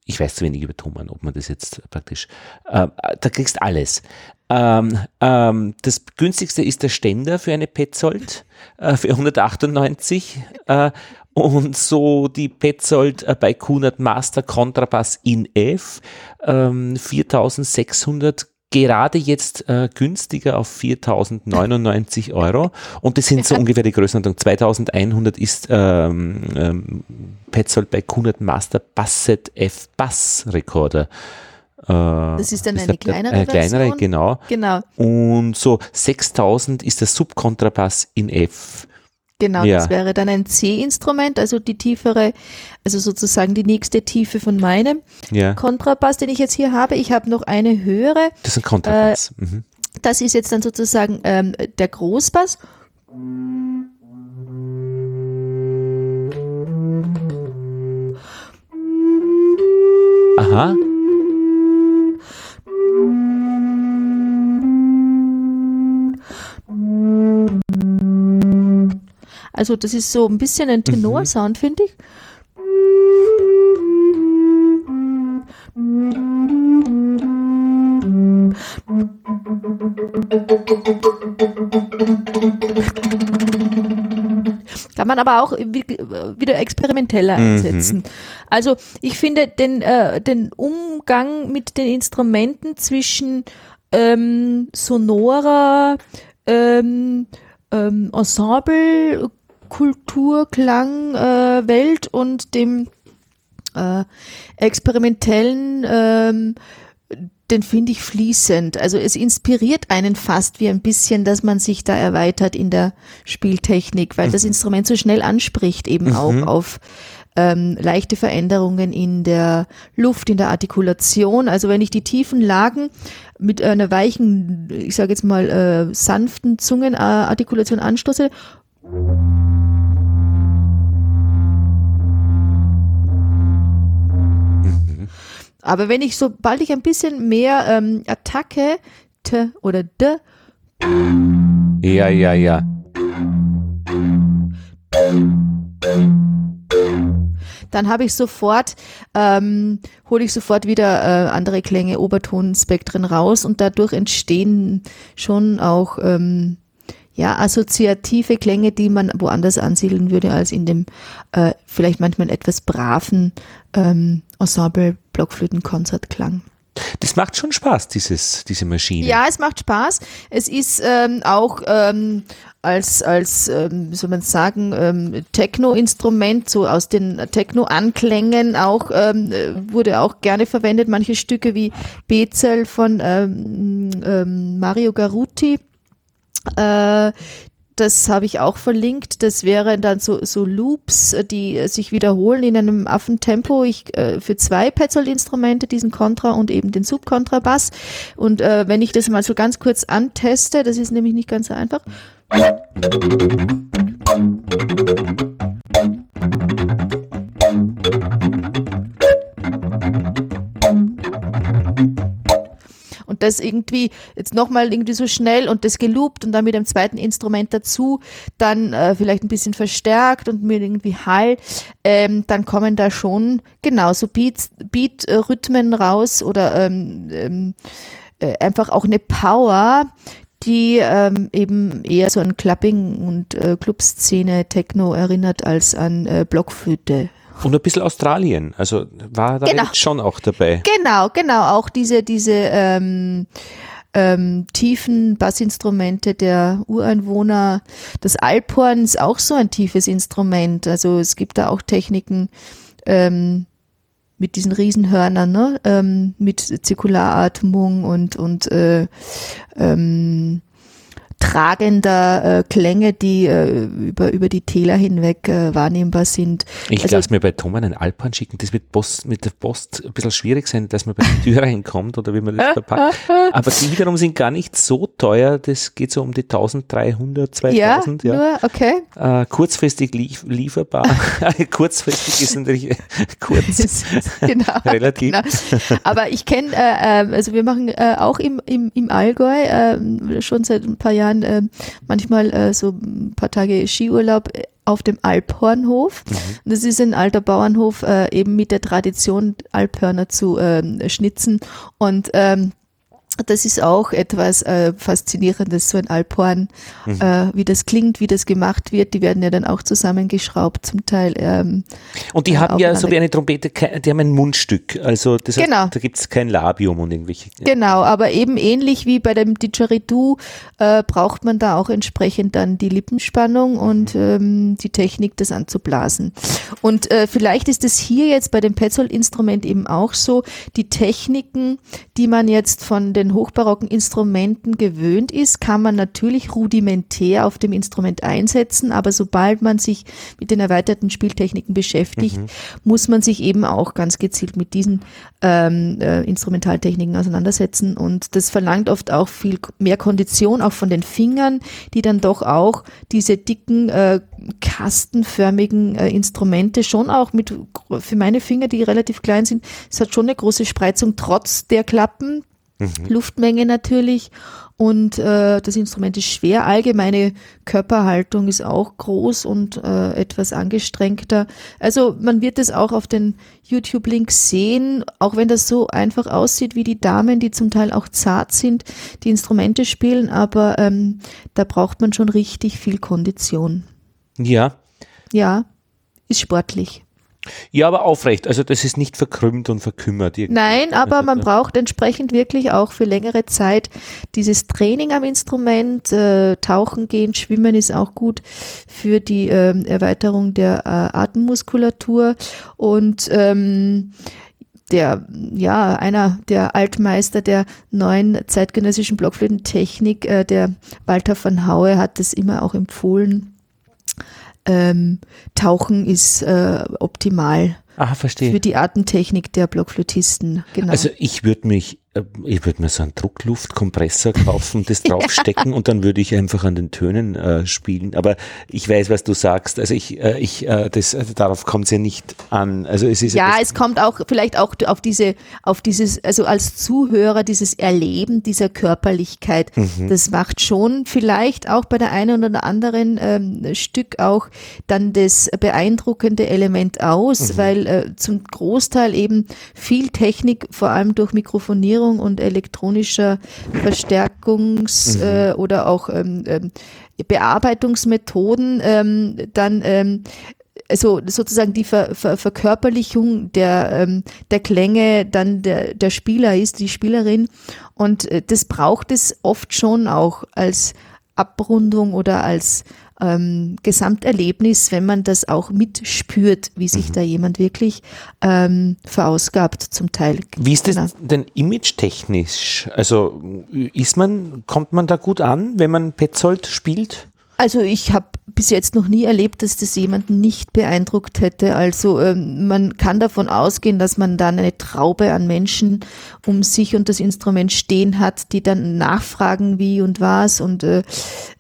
ich weiß zu wenig über Thomann, ob man das jetzt praktisch, äh, da kriegst alles. Ähm, ähm, das günstigste ist der Ständer für eine Petzold äh, für 198 äh, und so die Petzold äh, bei Kunert Master Kontrabass in F ähm, 4600 gerade jetzt äh, günstiger auf 4099 Euro und das sind so ungefähr die Größenordnung. 2100 ist ähm, ähm, Petzold bei Kunert Master Basset F Bass Recorder. Äh, Das ist dann eine kleinere eine kleinere, Version? genau. Genau, Und so 6000 ist der Subkontrabass in F. genau. Ja. Das wäre dann ein C-Instrument, also die tiefere, also sozusagen die nächste Tiefe von meinem Ja, Kontrabass, den ich jetzt hier habe. Ich habe noch eine höhere. das ist ein Kontrabass. Äh, mhm. Das ist jetzt dann sozusagen ähm, der Großbass. Aha. Also das ist so ein bisschen ein Tenorsound, finde ich. Kann man aber auch wie- wieder experimenteller einsetzen. Also ich finde den, äh, den Umgang mit den Instrumenten zwischen ähm, sonorer ähm, ähm, Ensemble, Kultur, Klang, äh, Welt und dem äh, experimentellen, ähm, den finde ich fließend. Also es inspiriert einen fast wie ein bisschen, dass man sich da erweitert in der Spieltechnik, weil das Instrument so schnell anspricht eben auch auf ähm, leichte Veränderungen in der Luft, in der Artikulation. Also wenn ich die tiefen Lagen mit einer weichen, ich sage jetzt mal äh, sanften Zungenartikulation anstoße, Aber wenn ich, sobald ich ein bisschen mehr ähm, Attacke, T oder D, Ja, ja, ja. dann habe ich sofort, ähm, hole ich sofort wieder äh, andere Klänge, Obertonspektren raus und dadurch entstehen schon auch ähm, ja, assoziative Klänge, die man woanders ansiedeln würde als in dem äh, vielleicht manchmal etwas braven ähm, Ensemble-Blockflöten-Konzertklang. Das macht schon Spaß, dieses, diese Maschine. Ja, es macht Spaß. Es ist ähm, auch ähm, als, als ähm, wie soll man sagen, ähm, Techno-Instrument, so aus den Techno-Anklängen auch, ähm, äh, wurde auch gerne verwendet. Manche Stücke wie Bezel von ähm, ähm, Mario Garuti. Äh, das habe ich auch verlinkt. Das wären dann so, so Loops, äh, die äh, sich wiederholen in einem Affentempo. Ich äh, für zwei Petzold-Instrumente, diesen Kontra und eben den Subkontrabass. Und äh, wenn ich das mal so ganz kurz anteste, das ist nämlich nicht ganz so einfach. Und das irgendwie jetzt nochmal irgendwie so schnell und das geloopt und dann mit einem zweiten Instrument dazu, dann äh, vielleicht ein bisschen verstärkt und mit irgendwie Hall, ähm, dann kommen da schon genauso Beat-Rhythmen raus oder ähm, ähm, äh, einfach auch eine Power, die ähm, eben eher so an Clubbing und äh, Clubszene Techno erinnert als an äh, Blockflöte. Und ein bisschen Australien, also war da Genau. schon auch dabei. Genau, genau, auch diese, diese ähm, ähm, tiefen Bassinstrumente der Ureinwohner. Das Alphorn ist auch so ein tiefes Instrument. Also es gibt da auch Techniken ähm, mit diesen Riesenhörnern, ne? ähm, mit Zirkularatmung und, und äh, ähm, tragender äh, Klänge, die äh, über, über die Täler hinweg äh, wahrnehmbar sind. Ich Also- lasse mir bei Tom einen Alpan schicken. Das wird Post, mit der Post ein bisschen schwierig sein, dass man bei der Tür reinkommt oder wie man das verpackt. Aber die wiederum sind gar nicht so teuer. Das geht so um die 1300, 2000. ja, Ja, nur, okay. Äh, kurzfristig lief, lieferbar. kurzfristig ist natürlich kurz. genau. Relativ. Genau. Aber ich kenne, äh, äh, also wir machen äh, auch im, im, im Allgäu äh, schon seit ein paar Jahren äh, manchmal äh, so ein paar Tage Skiurlaub äh, auf dem Alphornhof. Mhm. Das ist ein alter Bauernhof, äh, eben mit der Tradition, Alphörner zu ähm, schnitzen. Und ähm, das ist auch etwas äh, Faszinierendes, so ein Alphorn, Mhm. äh, wie das klingt, wie das gemacht wird. Die werden ja dann auch zusammengeschraubt, zum Teil. Ähm, Und die Ja, haben ja so wie eine Trompete, die haben ein Mundstück. Also das heißt, Genau. da gibt es kein Labium und irgendwelche. Genau, aber eben ähnlich wie bei dem Didgeridoo äh, braucht man da auch entsprechend dann die Lippenspannung und ähm, die Technik, das anzublasen. Und äh, vielleicht ist es hier jetzt bei dem Petzold-Instrument eben auch so, die Techniken, die man jetzt von den hochbarocken Instrumenten gewöhnt ist, kann man natürlich rudimentär auf dem Instrument einsetzen, aber sobald man sich mit den erweiterten Spieltechniken beschäftigt, muss man sich eben auch ganz gezielt mit diesen ähm, äh, Instrumentaltechniken auseinandersetzen. Und das verlangt oft auch viel mehr Kondition, auch von den Fingern, die dann doch auch diese dicken äh, kastenförmigen äh, Instrumente schon auch mit, für meine Finger, die relativ klein sind, es hat schon eine große Spreizung trotz der Klappen, Luftmenge natürlich und äh, das Instrument ist schwer. Allgemeine Körperhaltung ist auch groß und äh, etwas angestrengter. Also man wird es auch auf den YouTube-Links sehen, auch wenn das so einfach aussieht wie die Damen, die zum Teil auch zart sind, die Instrumente spielen, aber ähm, da braucht man schon richtig viel Kondition. Ja. Ja, ist sportlich. Ja, aber aufrecht. Also das ist nicht verkrümmt und verkümmert. irgendwie. Nein, aber Also, man ja. braucht entsprechend wirklich auch für längere Zeit dieses Training am Instrument. Äh, Tauchen gehen, Schwimmen ist auch gut für die ähm, Erweiterung der äh, Atemmuskulatur und ähm, der, ja, einer der Altmeister der neuen zeitgenössischen Blockflötentechnik, äh, der Walter van Haue, hat es immer auch empfohlen. Ähm, Tauchen ist äh, optimal Ah, für verstehe. die Atemtechnik der Blockflötisten. Genau. Also ich würde mich ich würde mir so einen Druckluftkompressor kaufen, das draufstecken und dann würde ich einfach an den Tönen äh, spielen. Aber ich weiß, was du sagst. Also ich, äh, ich, äh, das, also darauf kommt es ja nicht an. Also es ist ja, ja es kommt auch vielleicht auch auf diese, auf dieses, also als Zuhörer dieses Erleben dieser Körperlichkeit. Mhm. Das macht schon vielleicht auch bei der einen oder anderen ähm, Stück auch dann das beeindruckende Element aus, mhm. weil äh, zum Großteil eben viel Technik, vor allem durch Mikrofonierung Steuerung und elektronischer Verstärkungs- mhm. äh, oder auch ähm, ähm, Bearbeitungsmethoden ähm, dann ähm, also sozusagen die Ver Ver Verkörperlichung der, ähm, der Klänge dann der, der Spieler ist, die Spielerin. Und äh, das braucht es oft schon auch als Abrundung oder als ähm, Gesamterlebnis, wenn man das auch mitspürt, wie sich mhm. da jemand wirklich ähm, verausgabt zum Teil. Wie ist das genau. denn image-technisch? Also ist man, kommt man da gut an, wenn man Petzold spielt? Also ich habe bis jetzt noch nie erlebt, dass das jemanden nicht beeindruckt hätte. Also ähm, man kann davon ausgehen, dass man dann eine Traube an Menschen um sich und das Instrument stehen hat, die dann nachfragen, wie und was und äh,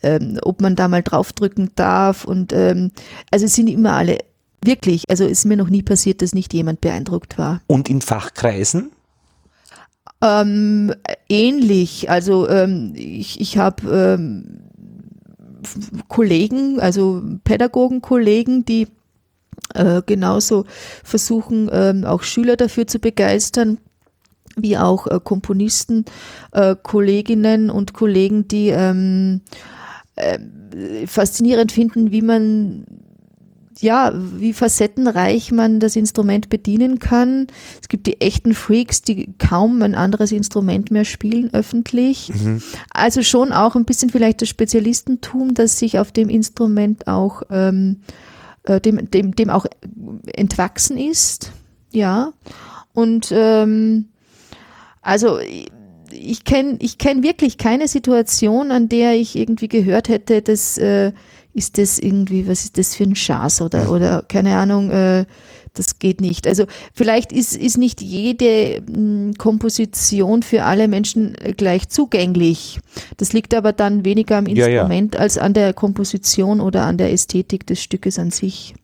äh, ob man da mal draufdrücken darf. Und ähm, also es sind immer alle wirklich, also ist mir noch nie passiert, dass nicht jemand beeindruckt war. Und in Fachkreisen? Ähm, ähnlich. Also ähm, ich, ich habe ähm, Kollegen, also Pädagogenkollegen, die äh, genauso versuchen, ähm, auch Schüler dafür zu begeistern, wie auch äh, Komponisten, äh, Kolleginnen und Kollegen, die ähm, äh, faszinierend finden, wie man ja, wie facettenreich man das Instrument bedienen kann. Es gibt die echten Freaks, die kaum ein anderes Instrument mehr spielen öffentlich. Mhm. Also schon auch ein bisschen vielleicht das Spezialistentum, das sich auf dem Instrument auch ähm, äh, dem, dem, dem auch entwachsen ist. Ja. Und ähm, also ich kenne ich kenn wirklich keine Situation, an der ich irgendwie gehört hätte, dass äh, ist das irgendwie, was ist das für ein Schatz oder, oder keine Ahnung, äh, das geht nicht. Also vielleicht ist, ist nicht jede mh, hm, Komposition für alle Menschen gleich zugänglich. Das liegt aber dann weniger am Instrument ja, ja. als an der Komposition oder an der Ästhetik des Stückes an sich.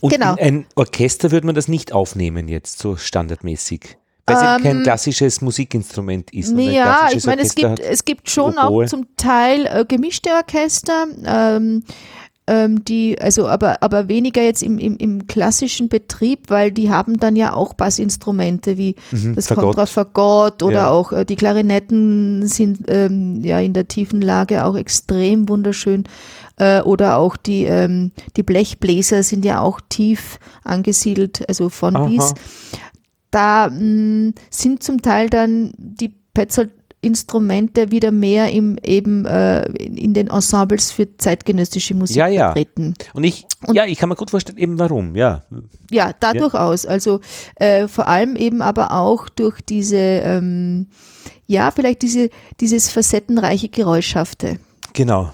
Und genau. in ein Orchester würde man das nicht aufnehmen jetzt, so standardmäßig. Weil es ähm, kein klassisches Musikinstrument ist. Ja, ich meine, es gibt, es gibt schon Oboe. auch zum Teil äh, gemischte Orchester, ähm, ähm, die, also aber, aber weniger jetzt im, im, im klassischen Betrieb, weil die haben dann ja auch Bassinstrumente wie mhm, das Fagott. Kontrafagott oder ja. auch äh, die Klarinetten sind ähm, ja in der tiefen Lage auch extrem wunderschön äh, oder auch die, ähm, die Blechbläser sind ja auch tief angesiedelt, also von Aha. bis da mh, mm, sind zum Teil dann die Petzold Instrumente wieder mehr im eben äh, in den Ensembles für zeitgenössische Musik ja, ja. vertreten. Und ich, und, ja, ich kann mir gut vorstellen, eben warum, ja. Ja, da ja. durchaus. Also äh, vor allem eben aber auch durch diese, ähm, ja, vielleicht diese, dieses facettenreiche Geräuschhafte. Genau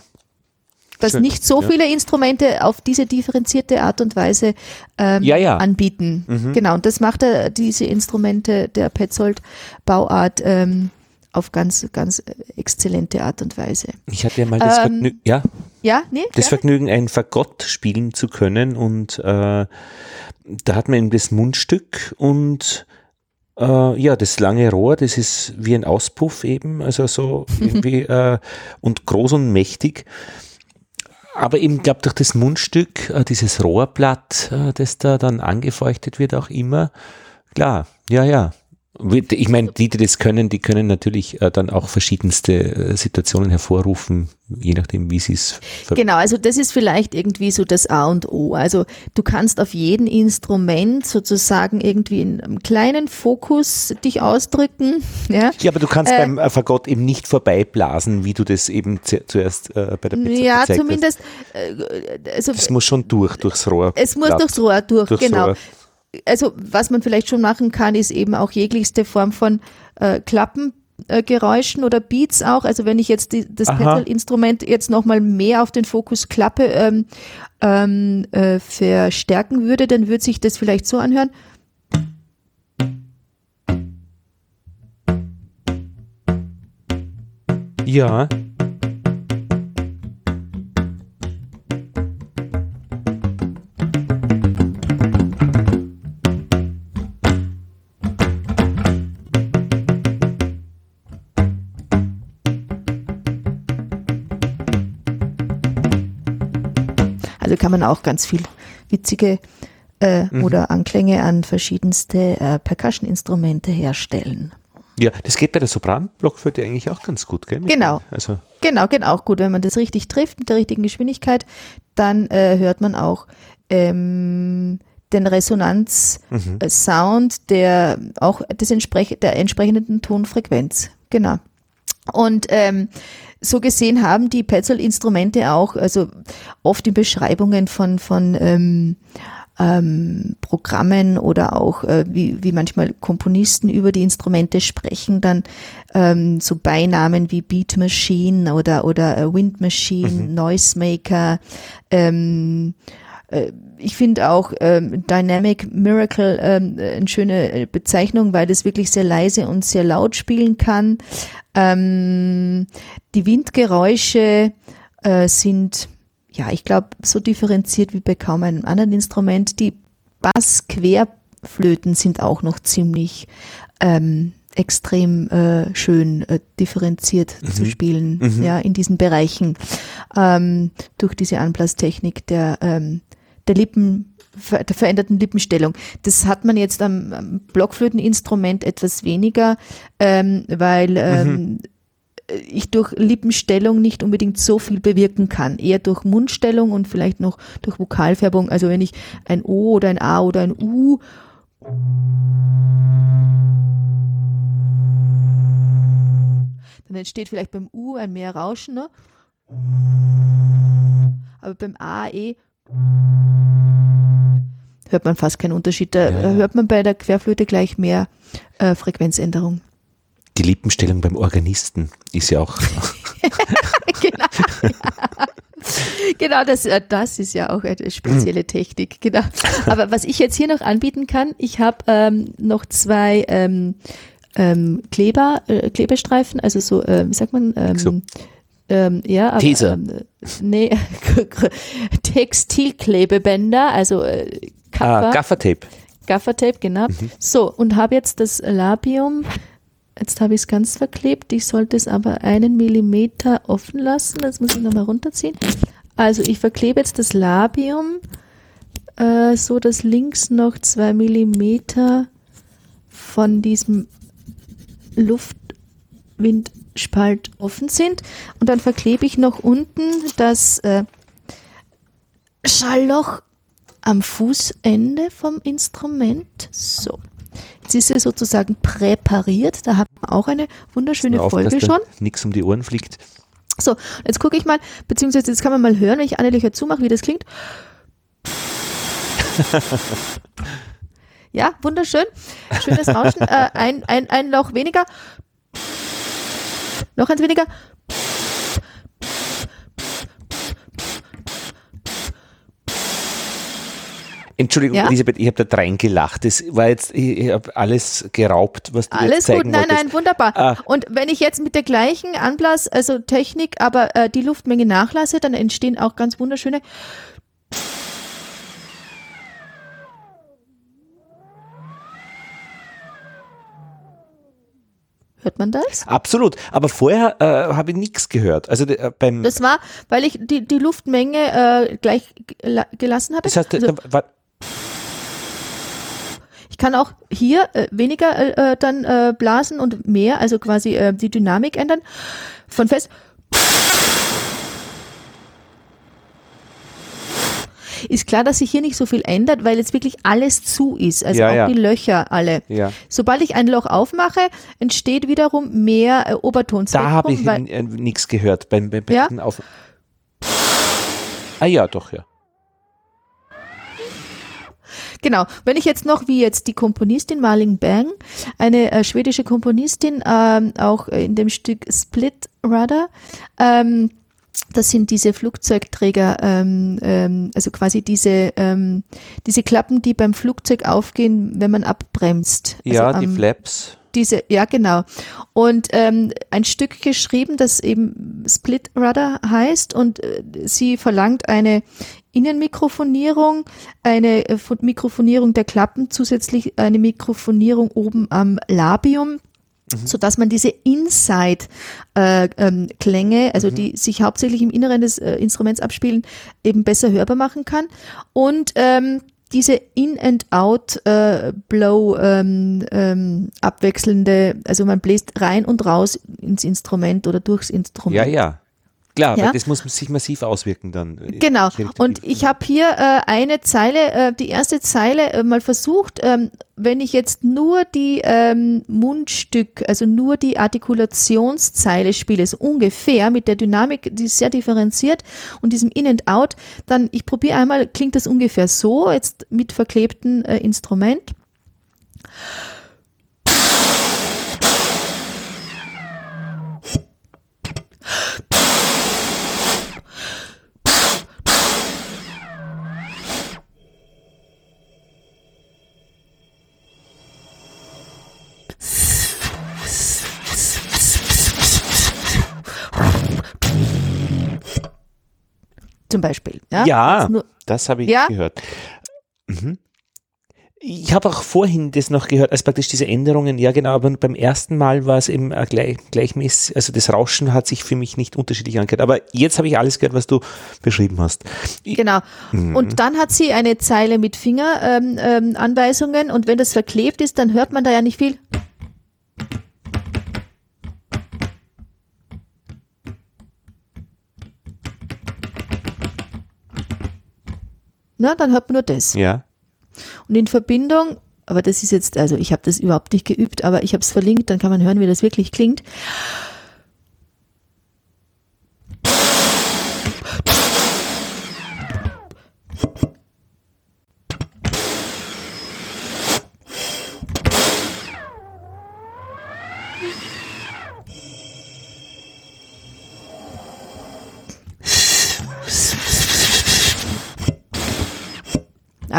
dass nicht so ja. viele Instrumente auf diese differenzierte Art und Weise ähm, ja, ja. anbieten. Mhm. Genau, und das macht er, diese Instrumente der Petzold-Bauart ähm, auf ganz, ganz exzellente Art und Weise. Ich hatte ja mal das ähm, Vergnügen, ja, ja nee, das gerne. Vergnügen, ein Fagott spielen zu können und äh, da hat man eben das Mundstück und äh, ja, das lange Rohr, das ist wie ein Auspuff eben, also so irgendwie äh, und groß und mächtig aber eben, glaube durch das Mundstück, äh, dieses Rohrblatt, äh, das da dann angefeuchtet wird, auch immer, klar, ja, ja, ich meine, die, die das können, die können natürlich äh, dann auch verschiedenste äh, Situationen hervorrufen, je nachdem, wie sie es. Genau, also das ist vielleicht irgendwie so das A und O. Also du kannst auf jedem Instrument sozusagen irgendwie in einem kleinen Fokus dich ausdrücken. Ja, ja aber du kannst äh, beim Fagott eben nicht vorbeiblasen, wie du das eben zuerst äh, bei der Pizza Ja, zumindest. Äh, also, es muss schon durch, durchs Rohr. Es muss durchs Rohr durch, durchs genau. Rohr also was man vielleicht schon machen kann, ist eben auch jeglichste Form von äh, Klappen äh, Geräuschen oder Beats auch. Also wenn ich jetzt die, das Pedal-Instrument jetzt nochmal mehr auf den Fokus Klappe ähm, ähm, äh, verstärken würde, dann würde sich das vielleicht so anhören. Ja. Kann man auch ganz viel witzige äh, mhm. oder Anklänge an verschiedenste äh, Percussion-Instrumente herstellen. Ja, das geht bei der Sopran-Blockflöte eigentlich auch ganz gut, gell? Genau. Also. Genau, geht auch gut. Wenn man das richtig trifft mit der richtigen Geschwindigkeit, dann äh, hört man auch ähm, den Resonanz-Sound mhm. der auch des entsprech der entsprechenden Tonfrequenz. Genau. Und ähm, so gesehen haben die Petzl-Instrumente auch, also oft in Beschreibungen von, von ähm, ähm, Programmen oder auch äh, wie, wie manchmal Komponisten über die Instrumente sprechen, dann ähm, so Beinamen wie Beat Machine oder, oder äh, Wind Machine, mhm. Noisemaker, ähm, äh, ich finde auch ähm, Dynamic Miracle ähm, eine schöne Bezeichnung, weil das wirklich sehr leise und sehr laut spielen kann. Ähm, die Windgeräusche äh, sind, ja, ich glaube, so differenziert wie bei kaum einem anderen Instrument. Die Bass-Querflöten sind auch noch ziemlich ähm, extrem äh, schön äh, differenziert mhm. zu spielen, mhm. ja, in diesen Bereichen ähm, durch diese Anblasstechnik der ähm, der Lippen, der veränderten Lippenstellung. Das hat man jetzt am, Blockflöteninstrument etwas weniger, ähm, weil ähm, mhm. ich durch Lippenstellung nicht unbedingt so viel bewirken kann. Eher durch Mundstellung und vielleicht noch durch Vokalfärbung. Also wenn ich ein O oder ein A oder ein U dann entsteht vielleicht beim U ein mehr Rauschen, ne? aber beim A, E hört man fast keinen Unterschied. Da ja. hört man bei der Querflöte gleich mehr äh, Frequenzänderung. Die Lippenstellung beim Organisten ist ja auch. genau. Ja. Genau, das, äh, das ist ja auch eine spezielle Technik. Genau. Aber was ich jetzt hier noch anbieten kann, ich habe ähm, noch zwei ähm, ähm, Kleber, äh, Klebestreifen, also so, äh, wie sagt man? Ähm, so. Ähm, ja, aber, These. Ähm, nee, Textilklebebänder, also äh, Kappa. Ah, Gaffertape. Gaffertape, genau. Mhm. So, und habe jetzt das Labium, jetzt habe ich es ganz verklebt, ich sollte es aber einen Millimeter offen lassen, das muss ich nochmal runterziehen. Also ich verklebe jetzt das Labium, äh, so dass links noch zwei Millimeter von diesem Luftwind Spalt offen sind. Und dann verklebe ich noch unten das äh, Schallloch am Fußende vom Instrument. So. Jetzt ist er sozusagen präpariert. Da hat man auch eine wunderschöne Folge schon. Nichts um die Ohren fliegt. So, jetzt gucke ich mal, beziehungsweise jetzt kann man mal hören, wenn ich eine Löcher zumache, wie das klingt. ja, wunderschön. Schönes Rauschen. Äh, ein, ein, ein Loch weniger. Noch eins weniger. Entschuldigung, ja? Elisabeth, ich habe da rein gelacht. Das war jetzt, ich, ich habe alles geraubt, was du alles jetzt zeigen gut, nein, wolltest. nein, wunderbar. Ah. Und wenn ich jetzt mit der gleichen Anblas, also Technik, aber äh, die Luftmenge nachlasse, dann entstehen auch ganz wunderschöne Hört man das? Absolut. Aber vorher äh, habe ich nichts gehört. Also äh, beim Das war, weil ich die, die Luftmenge äh, gleich gelassen habe. Das heißt, also, da, ich kann auch hier äh, weniger äh, äh, dann äh, blasen und mehr, also quasi äh, die Dynamik ändern. Von fest ist klar, dass sich hier nicht so viel ändert, weil jetzt wirklich alles zu ist, also ja, auch ja. die Löcher alle. Ja. Sobald ich ein Loch aufmache, entsteht wiederum mehr äh, Obertonspektrum. Da habe ich äh, nichts gehört beim, beim ja? Auf. Ah ja, doch, ja. Genau. Wenn ich jetzt noch, wie jetzt die Komponistin Marling Bang, eine äh, schwedische Komponistin, ähm, auch in dem Stück Split Rudder, ähm, das sind diese Flugzeugträger, ähm, ähm, also quasi diese, ähm, diese Klappen, die beim Flugzeug aufgehen, wenn man abbremst. Also ja, die am- Flaps. diese, ja genau. Und ähm, ein Stück geschrieben, das eben Split Rudder heißt und äh, sie verlangt eine Innenmikrofonierung, eine äh, Fo- Mikrofonierung der Klappen, zusätzlich eine Mikrofonierung oben am Labium so dass man diese Inside-Klänge, also die sich hauptsächlich im Inneren des äh, Instruments abspielen, eben besser hörbar machen kann. Und ähm, diese In-and-Out-Blow ähm, ähm, abwechselnde, also man bläst rein und raus ins Instrument oder durchs Instrument. Ja, ja. Klar, Ja. weil das muss sich massiv auswirken dann. Genau. Und ich habe hier äh, eine Zeile, äh, die erste Zeile äh, mal versucht, ähm, wenn ich jetzt nur die ähm, Mundstück, also nur die Artikulationszeile spiele, so ungefähr mit der Dynamik, die ist sehr differenziert und diesem In and Out, dann ich probiere einmal, klingt das ungefähr so, jetzt mit verklebtem äh, Instrument. Zum Beispiel. Ja, Ja, nur, das habe ich Ja? gehört. Mhm. Ich habe auch vorhin das noch gehört, als praktisch diese Änderungen, ja genau, aber beim ersten Mal war es eben gleich, gleichmäßig, also das Rauschen hat sich für mich nicht unterschiedlich angehört. Aber jetzt habe ich alles gehört, was du beschrieben hast. Genau. Mhm. Und dann hat sie eine Zeile mit Fingeranweisungen ähm, Anweisungen und wenn das verklebt ist, dann hört man da ja nicht viel. Na, dann hört man nur das. Ja. Und in Verbindung, aber das ist jetzt, also ich habe das überhaupt nicht geübt, aber ich habe es verlinkt, dann kann man hören, wie das wirklich klingt.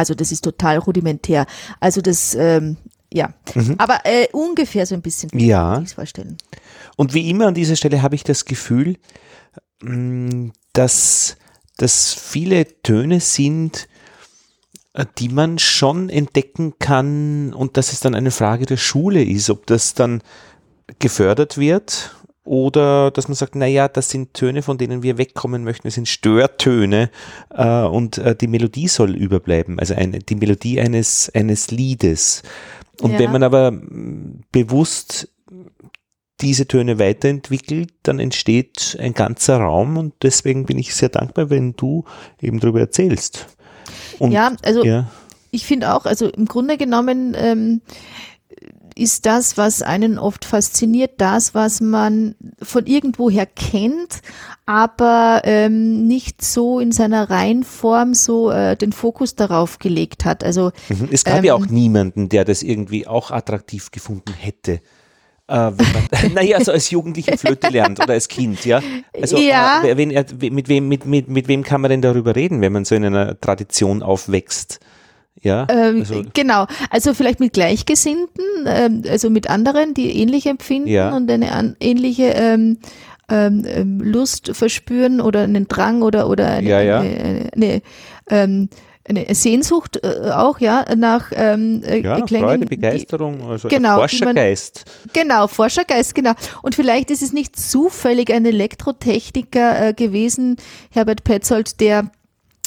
Also das ist total rudimentär. Also das, ähm, ja. Aber äh, ungefähr so ein bisschen. Ja. Kann ich vorstellen. Und wie immer an dieser Stelle habe ich das Gefühl, mh, dass das viele Töne sind, äh, die man schon entdecken kann und dass es dann eine Frage der Schule ist, ob das dann gefördert wird oder dass man sagt, naja, das sind Töne, von denen wir wegkommen möchten, das sind Störtöne äh, und äh, die Melodie soll überbleiben, also eine, die Melodie eines, eines Liedes. Und Ja. wenn man aber mh, bewusst diese Töne weiterentwickelt, dann entsteht ein ganzer Raum und deswegen bin ich sehr dankbar, wenn du eben darüber erzählst. Und, ja, also ja, ich finde auch, also im Grunde genommen ähm, ist das, was einen oft fasziniert, das, was man von irgendwoher kennt, aber ähm, nicht so in seiner Reihenform so äh, den Fokus darauf gelegt hat. Also Mhm. es gab ja ähm, auch niemanden, der das irgendwie auch attraktiv gefunden hätte. Äh, man, naja, also als Jugendlicher Flöte lernt oder als Kind, ja. Also Ja. äh, wen, er- mit, wem, mit, mit, mit wem kann man denn darüber reden, wenn man so in einer Tradition aufwächst? Ja, Ähm, also, genau, also vielleicht mit Gleichgesinnten, ähm, also mit anderen, die ähnlich empfinden Ja. und eine an, ähnliche ähm, ähm, ähm, Lust verspüren oder einen Drang oder oder eine, Ja, ja. eine, eine, eine, ähm, Sehnsucht äh, auch ja nach ähm, äh, ja, Klängen, Freude, die- Begeisterung, also genau, die man- Forschergeist. Genau, Forschergeist, genau. Und vielleicht ist es nicht zufällig ein Elektrotechniker äh, gewesen, Herbert Petzold, der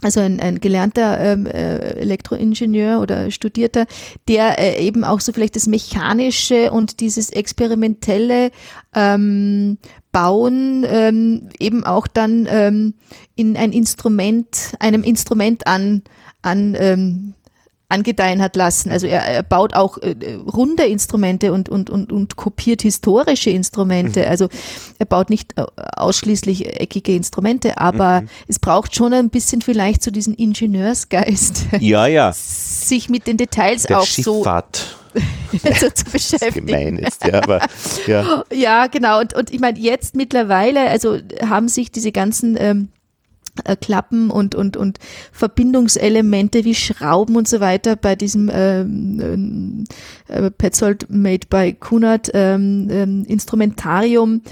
also ein, ein gelernter ähm, äh, Elektroingenieur oder Studierter, der äh, eben auch so vielleicht das Mechanische und dieses experimentelle ähm, Bauen ähm, eben auch dann ähm, in ein Instrument, einem Instrument an, an ähm, angedeihen hat lassen. Also er, er baut auch äh, runde Instrumente und, und, und, und kopiert historische Instrumente. Also er baut nicht äh, ausschließlich eckige Instrumente, aber es braucht schon ein bisschen vielleicht so diesen Ingenieursgeist, Ja, ja. sich mit den Details Der auch so Schifffahrt. so zu beschäftigen. gemein ist, ja, aber ja. Ja, genau. Und, und ich meine, jetzt mittlerweile, also haben sich diese ganzen ähm, äh, Klappen und, und, und Verbindungselemente wie Schrauben und so weiter bei diesem ähm, äh, Petzold Made by Kunert ähm, ähm, Instrumentarium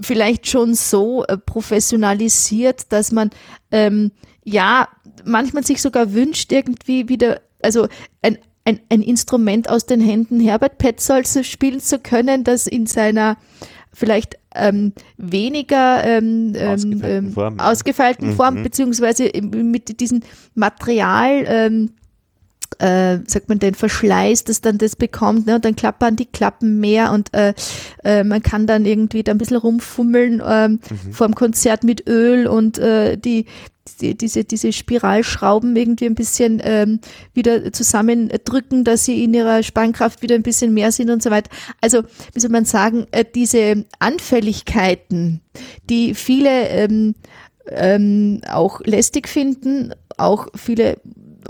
vielleicht schon so äh, professionalisiert, dass man ähm, ja manchmal sich sogar wünscht, irgendwie wieder, also ein, ein, ein Instrument aus den Händen Herbert Petzolds spielen zu können, das in seiner vielleicht ähm, weniger ähm, ähm ausgefeilten ähm, Form, ausgefeilten mhm. Form beziehungsweise mit diesem Material ähm, äh, sagt man den Verschleiß, das dann das bekommt, ne? und dann klappern die Klappen mehr und äh, äh, man kann dann irgendwie da ein bisschen rumfummeln ähm, mhm. vor dem Konzert mit Öl und äh, die, diese, diese Spiralschrauben irgendwie ein bisschen ähm, wieder zusammendrücken, dass sie in ihrer Spannkraft wieder ein bisschen mehr sind und so weiter. Also, wie soll man sagen, äh, diese Anfälligkeiten, die viele ähm, ähm, auch lästig finden, auch viele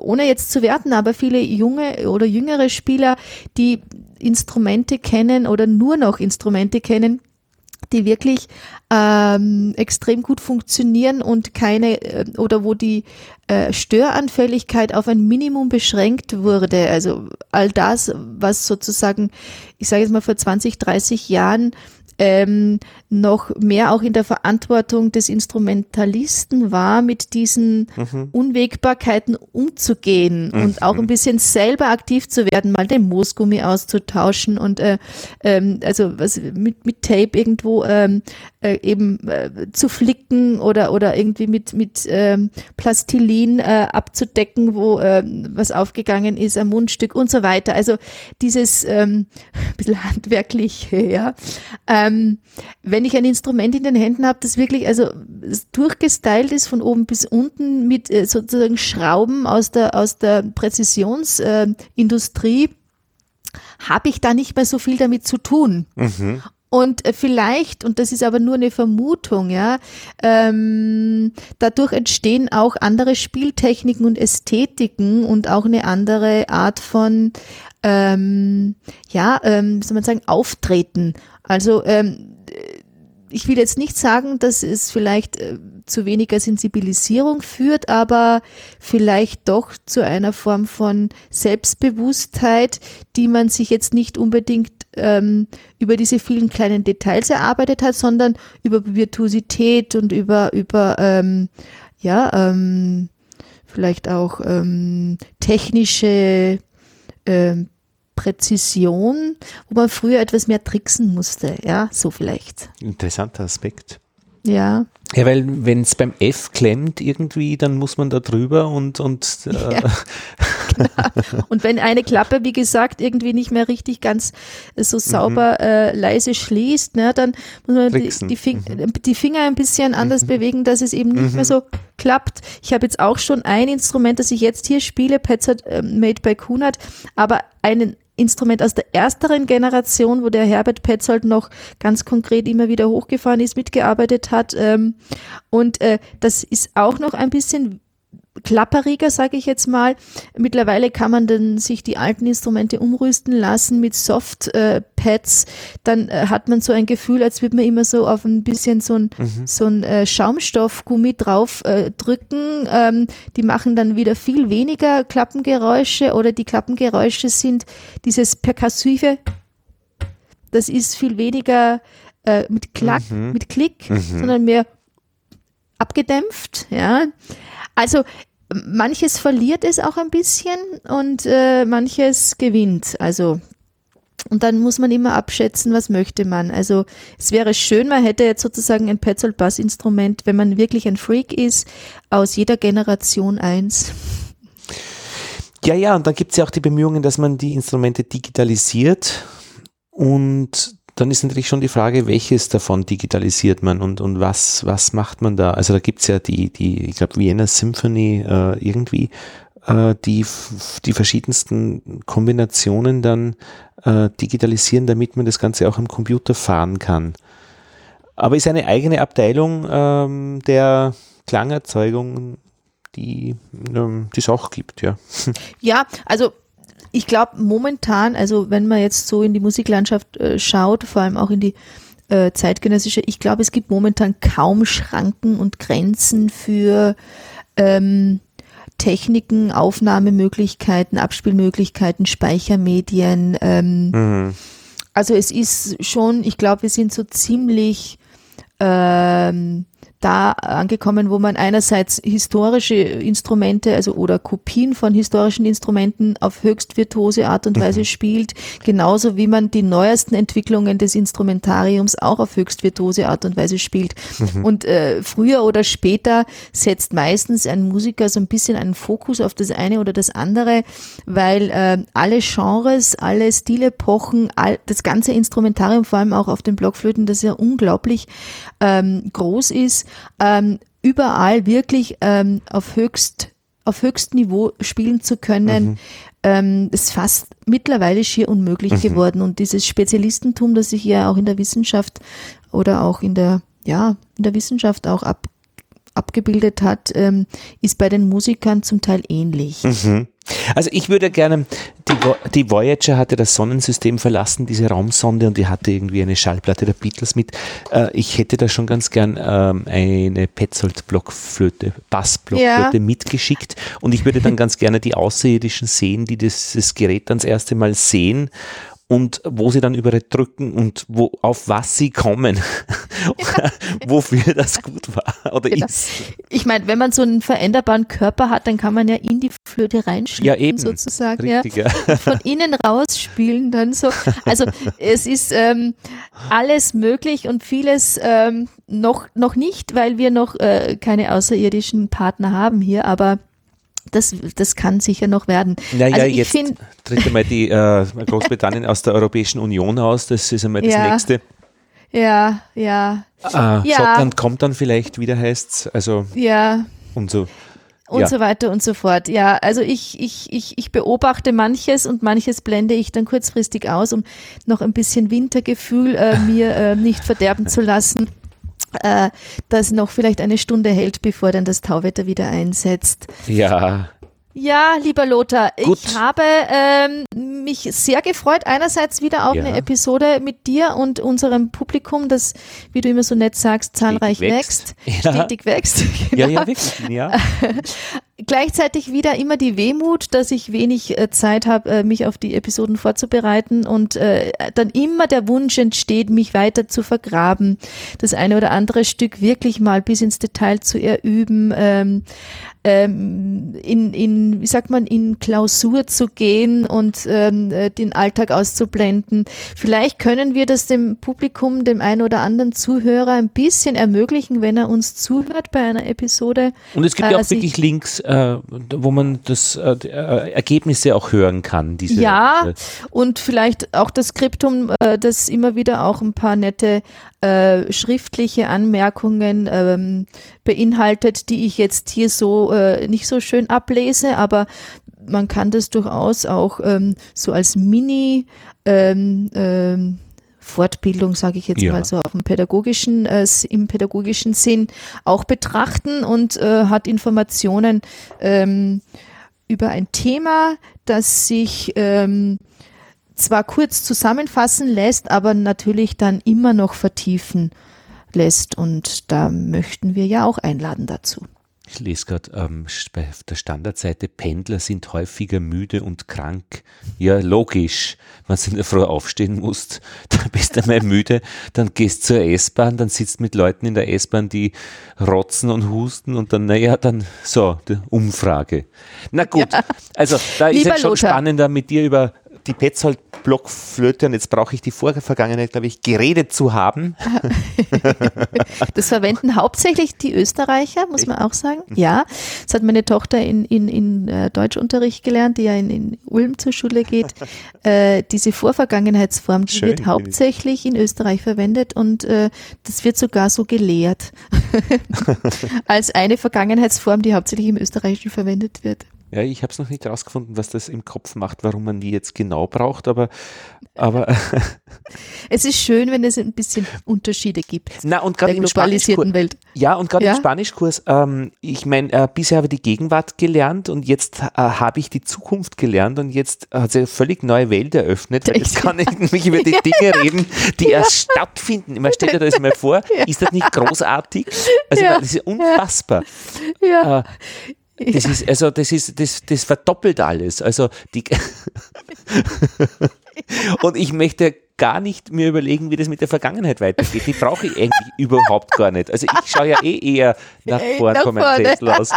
ohne jetzt zu werten, aber viele junge oder jüngere Spieler, die Instrumente kennen oder nur noch Instrumente kennen, die wirklich ähm, extrem gut funktionieren und keine äh, oder wo die äh, Störanfälligkeit auf ein Minimum beschränkt wurde. Also all das, was sozusagen, ich sage jetzt mal vor 20, 30 Jahren ähm, noch mehr auch in der Verantwortung des Instrumentalisten war, mit diesen mhm. Unwägbarkeiten umzugehen mhm. und auch ein bisschen selber aktiv zu werden, mal den Moosgummi auszutauschen und äh, ähm, also was mit, mit Tape irgendwo ähm, äh, eben äh, zu flicken oder oder irgendwie mit mit ähm, Plastilin äh, abzudecken, wo äh, was aufgegangen ist, ein Mundstück und so weiter. Also dieses ähm, ein bisschen handwerklich, ja. Ähm, wenn ich ein Instrument in den Händen habe, das wirklich also durchgestylt ist von oben bis unten mit äh, sozusagen Schrauben aus der aus der Präzisionsindustrie, äh, habe ich da nicht mehr so viel damit zu tun. Mhm. Und äh, vielleicht, und das ist aber nur eine Vermutung, ja, ähm, dadurch entstehen auch andere Spieltechniken und Ästhetiken und auch eine andere Art von, ähm, ja, ähm, soll man sagen, Auftreten. Also ähm, ich will jetzt nicht sagen, dass es vielleicht äh, zu weniger Sensibilisierung führt, aber vielleicht doch zu einer Form von Selbstbewusstheit, die man sich jetzt nicht unbedingt ähm, über diese vielen kleinen Details erarbeitet hat, sondern über Virtuosität und über über ähm, ja ähm, vielleicht auch ähm, technische ähm, Präzision, wo man früher etwas mehr tricksen musste, ja, so vielleicht. Interessanter Aspekt. Ja. Ja, weil wenn es beim F klemmt irgendwie, dann muss man da drüber und und äh ja, genau. und wenn eine Klappe, wie gesagt, irgendwie nicht mehr richtig ganz so sauber mhm. äh, leise schließt, ne, dann muss man die, die, Fing mhm. die, Finger ein bisschen anders mhm. bewegen, dass es eben nicht mehr mhm. so klappt. Ich habe jetzt auch schon ein Instrument, das ich jetzt hier spiele, Petzert äh, Made by Kunert, aber einen Instrument aus der ersteren Generation, wo der Herbert Petzold noch ganz konkret immer wieder hochgefahren ist, mitgearbeitet hat. Ähm, und äh, das ist auch noch ein bisschen klapperiger, sage ich jetzt mal. Mittlerweile kann man dann sich die alten Instrumente umrüsten lassen mit Soft-Pads. Äh, dann äh, hat man so ein Gefühl, als würde man immer so auf ein bisschen so ein, mhm. so ein äh, Schaumstoffgummi drauf äh, drücken. Ähm, die machen dann wieder viel weniger Klappengeräusche oder die Klappengeräusche sind dieses perkussive. Das ist viel weniger äh, mit Klack, mhm. mit Klick, mhm. sondern mehr abgedämpft, ja. Also manches verliert es auch ein bisschen und äh, manches gewinnt. Also und dann muss man immer abschätzen, was möchte man. Also es wäre schön, man hätte jetzt sozusagen ein Petzold Bass Instrument, wenn man wirklich ein Freak ist, aus jeder Generation eins. Ja, ja, und dann gibt es ja auch die Bemühungen, dass man die Instrumente digitalisiert und dann ist natürlich schon die Frage, welches davon digitalisiert man und, und was, was macht man da? Also da gibt's ja die, die, ich glaube, Vienna Symphony äh, irgendwie, äh, die die verschiedensten Kombinationen dann äh, digitalisieren, damit man das Ganze auch am Computer fahren kann. Aber ist eine eigene Abteilung ähm, der Klangerzeugung, die ähm, es auch gibt, ja. Ja, also ich glaube momentan, also wenn man jetzt so in die Musiklandschaft äh, schaut, vor allem auch in die äh, zeitgenössische, ich glaube, es gibt momentan kaum Schranken und Grenzen für ähm, Techniken, Aufnahmemöglichkeiten, Abspielmöglichkeiten, Speichermedien. Ähm, mhm. Also es ist schon, ich glaube, wir sind so ziemlich ähm, da angekommen, wo man einerseits historische Instrumente, also oder Kopien von historischen Instrumenten auf höchst virtuose Art und Weise mhm. spielt, genauso wie man die neuesten Entwicklungen des Instrumentariums auch auf höchst virtuose Art und Weise spielt. Mhm. Und äh, früher oder später setzt meistens ein Musiker so ein bisschen einen Fokus auf das eine oder das andere, weil äh, alle Genres, alle Stilepochen, all, das ganze Instrumentarium, vor allem auch auf den Blockflöten, das ja unglaublich ähm, groß ist, ähm, überall wirklich ähm, auf höchst auf höchstem Niveau spielen zu können, mhm. ähm, ist fast mittlerweile schier unmöglich mhm. geworden. Und dieses Spezialistentum, das sich ja auch in der Wissenschaft oder auch in der, ja, in der Wissenschaft auch ab, abgebildet hat, ähm, ist bei den Musikern zum Teil ähnlich. Mhm. Also ich würde gerne, die, die, Voyager hatte das Sonnensystem verlassen, diese Raumsonde, und die hatte irgendwie eine Schallplatte der Beatles mit. Äh, ich hätte da schon ganz gern ähm, eine Petzold-Blockflöte, Bassblockflöte ja. mitgeschickt und ich würde dann ganz gerne die Außerirdischen sehen, die das, das Gerät dann das erste Mal sehen und wo sie dann überall drücken und wo, auf was sie kommen, ja. wofür das gut war oder genau. ist. Ich meine, wenn man so einen veränderbaren Körper hat, dann kann man ja in die Flöte reinschlüpfen ja, eben. sozusagen. Richtig, ja. ja. Von innen rausspielen dann so. Also es ist ähm, alles möglich und vieles ähm, noch, noch nicht, weil wir noch äh, keine außerirdischen Partner haben hier, aber das, das kann sicher noch werden. Naja, also jetzt find, tritt einmal die äh, Großbritannien aus der Europäischen Union aus, das ist einmal das ja, nächste. Ja, ja. Ah, ja. Schottland kommt dann vielleicht wieder, heißt es. Also ja. und so. Und ja. so weiter und so fort. Ja, also ich, ich, ich, ich beobachte manches und manches blende ich dann kurzfristig aus, um noch ein bisschen Wintergefühl äh, mir äh, nicht verderben zu lassen äh, das noch vielleicht eine Stunde hält, bevor dann das Tauwetter wieder einsetzt. Ja. Ja, lieber Lothar, Gut. ich habe ähm, mich sehr gefreut, einerseits wieder auf ja. eine Episode mit dir und unserem Publikum, das, wie du immer so nett sagst, zahlreich wächst, wächst ja. stetig wächst. Genau. Ja, ja, wirklich, ja. Gleichzeitig wieder immer die Wehmut, dass ich wenig äh, Zeit habe, äh, mich auf die Episoden vorzubereiten und äh, dann immer der Wunsch entsteht, mich weiter zu vergraben, das eine oder andere Stück wirklich mal bis ins Detail zu erüben. Ähm, ähm, in, in, wie sagt man, in Klausur zu gehen und ähm, äh, den Alltag auszublenden. Vielleicht können wir das dem Publikum, dem einen oder anderen Zuhörer ein bisschen ermöglichen, wenn er uns zuhört bei einer Episode. Und es gibt ja auch wirklich Links, äh, wo man das äh, äh, Ergebnisse auch hören kann. Diese, ja, äh, und vielleicht auch das Skriptum, äh, das immer wieder auch ein paar nette äh, schriftliche Anmerkungen ähm, beinhaltet, die ich jetzt hier so nicht so schön ablese, aber man kann das durchaus auch ähm, so als Mini ähm, ähm, Fortbildung, sage ich jetzt ja. mal so auf dem pädagogischen, äh, im pädagogischen Sinn auch betrachten und äh, hat Informationen ähm, über ein Thema, das sich ähm, zwar kurz zusammenfassen lässt, aber natürlich dann immer noch vertiefen lässt. Und da möchten wir ja auch einladen dazu. Ich lese gerade ähm, bei der Standardseite, Pendler sind häufiger müde und krank. Ja, logisch. Wenn du in der Früh aufstehen musst, dann bist du einmal müde, dann gehst zur S-Bahn, dann sitzt mit Leuten in der S-Bahn, die rotzen und husten und dann, naja, dann so, die Umfrage. Na gut, ja. also da ist es schon Lothar. spannender mit dir über die Petzold Blockflöte und jetzt brauche ich die Vorvergangenheit, glaube ich, geredet zu haben. das verwenden hauptsächlich die Österreicher, muss man auch sagen. Mhm. Ja, das hat meine Tochter in, in, in äh, Deutschunterricht gelernt, die ja in, in Ulm zur Schule geht. Äh, diese Vorvergangenheitsform, die Schön, wird hauptsächlich in Österreich verwendet und äh, das wird sogar so gelehrt als eine Vergangenheitsform, die hauptsächlich im Österreichischen verwendet wird. Ja, ich habe es noch nicht rausgefunden, was das im Kopf macht, warum man die jetzt genau braucht, aber, aber Es ist schön, wenn es ein bisschen Unterschiede gibt. Na, und gerade der im globalisierten Spanischkurs, Welt. ja, und gerade Ja? im Spanischkurs, ähm, ich meine, äh, bisher habe ich die Gegenwart gelernt und jetzt äh, habe ich die Zukunft gelernt und jetzt hat sich eine völlig neue Welt eröffnet, weil jetzt kann ich nämlich über die Dinge reden, die erst stattfinden. Man stellt dir das mal vor, ist das nicht großartig? Also Ja. das ist unfassbar. Ja. Äh, Das ist, also das ist, das, das verdoppelt alles. Also die und ich möchte gar nicht mir überlegen, wie das mit der Vergangenheit weitergeht. Die brauche ich eigentlich überhaupt gar nicht. Also ich schaue ja eh eher nach vorn von meinem. Sessel aus.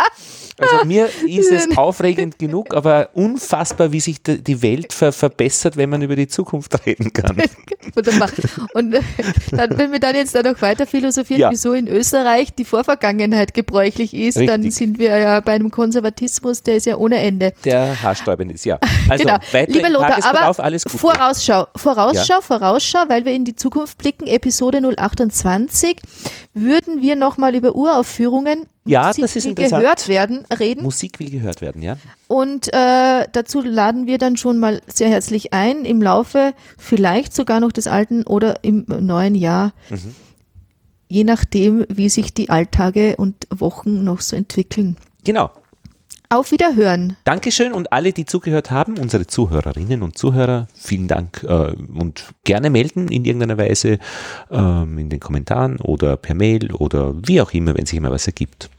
Also mir ist es aufregend genug, aber unfassbar, wie sich die Welt ver verbessert, wenn man über die Zukunft reden kann. Und äh, dann, wenn wir dann jetzt da noch weiter philosophieren, Ja. wieso in Österreich die Vorvergangenheit gebräuchlich ist, dann Richtig. sind wir ja bei einem Konservatismus, der ist ja ohne Ende. Der haarstäubend ist, ja. Also genau. weiter Lieber Lothar, aber alles gut. Vorausschau, Vorausschau, Vorausschau, weil wir in die Zukunft blicken, Episode 028, würden wir nochmal über Uraufführungen, Ja, Musik, das ist interessant. gehört werden, reden. Musik will gehört werden, ja. Und äh, dazu laden wir dann schon mal sehr herzlich ein, im Laufe vielleicht sogar noch des alten oder im neuen Jahr, Mhm. je nachdem, wie sich die Alltage und Wochen noch so entwickeln. Genau. Auf Wiederhören. Dankeschön und alle, die zugehört haben, unsere Zuhörerinnen und Zuhörer, vielen Dank äh, und gerne melden in irgendeiner Weise ähm, in den Kommentaren oder per Mail oder wie auch immer, wenn sich immer was ergibt.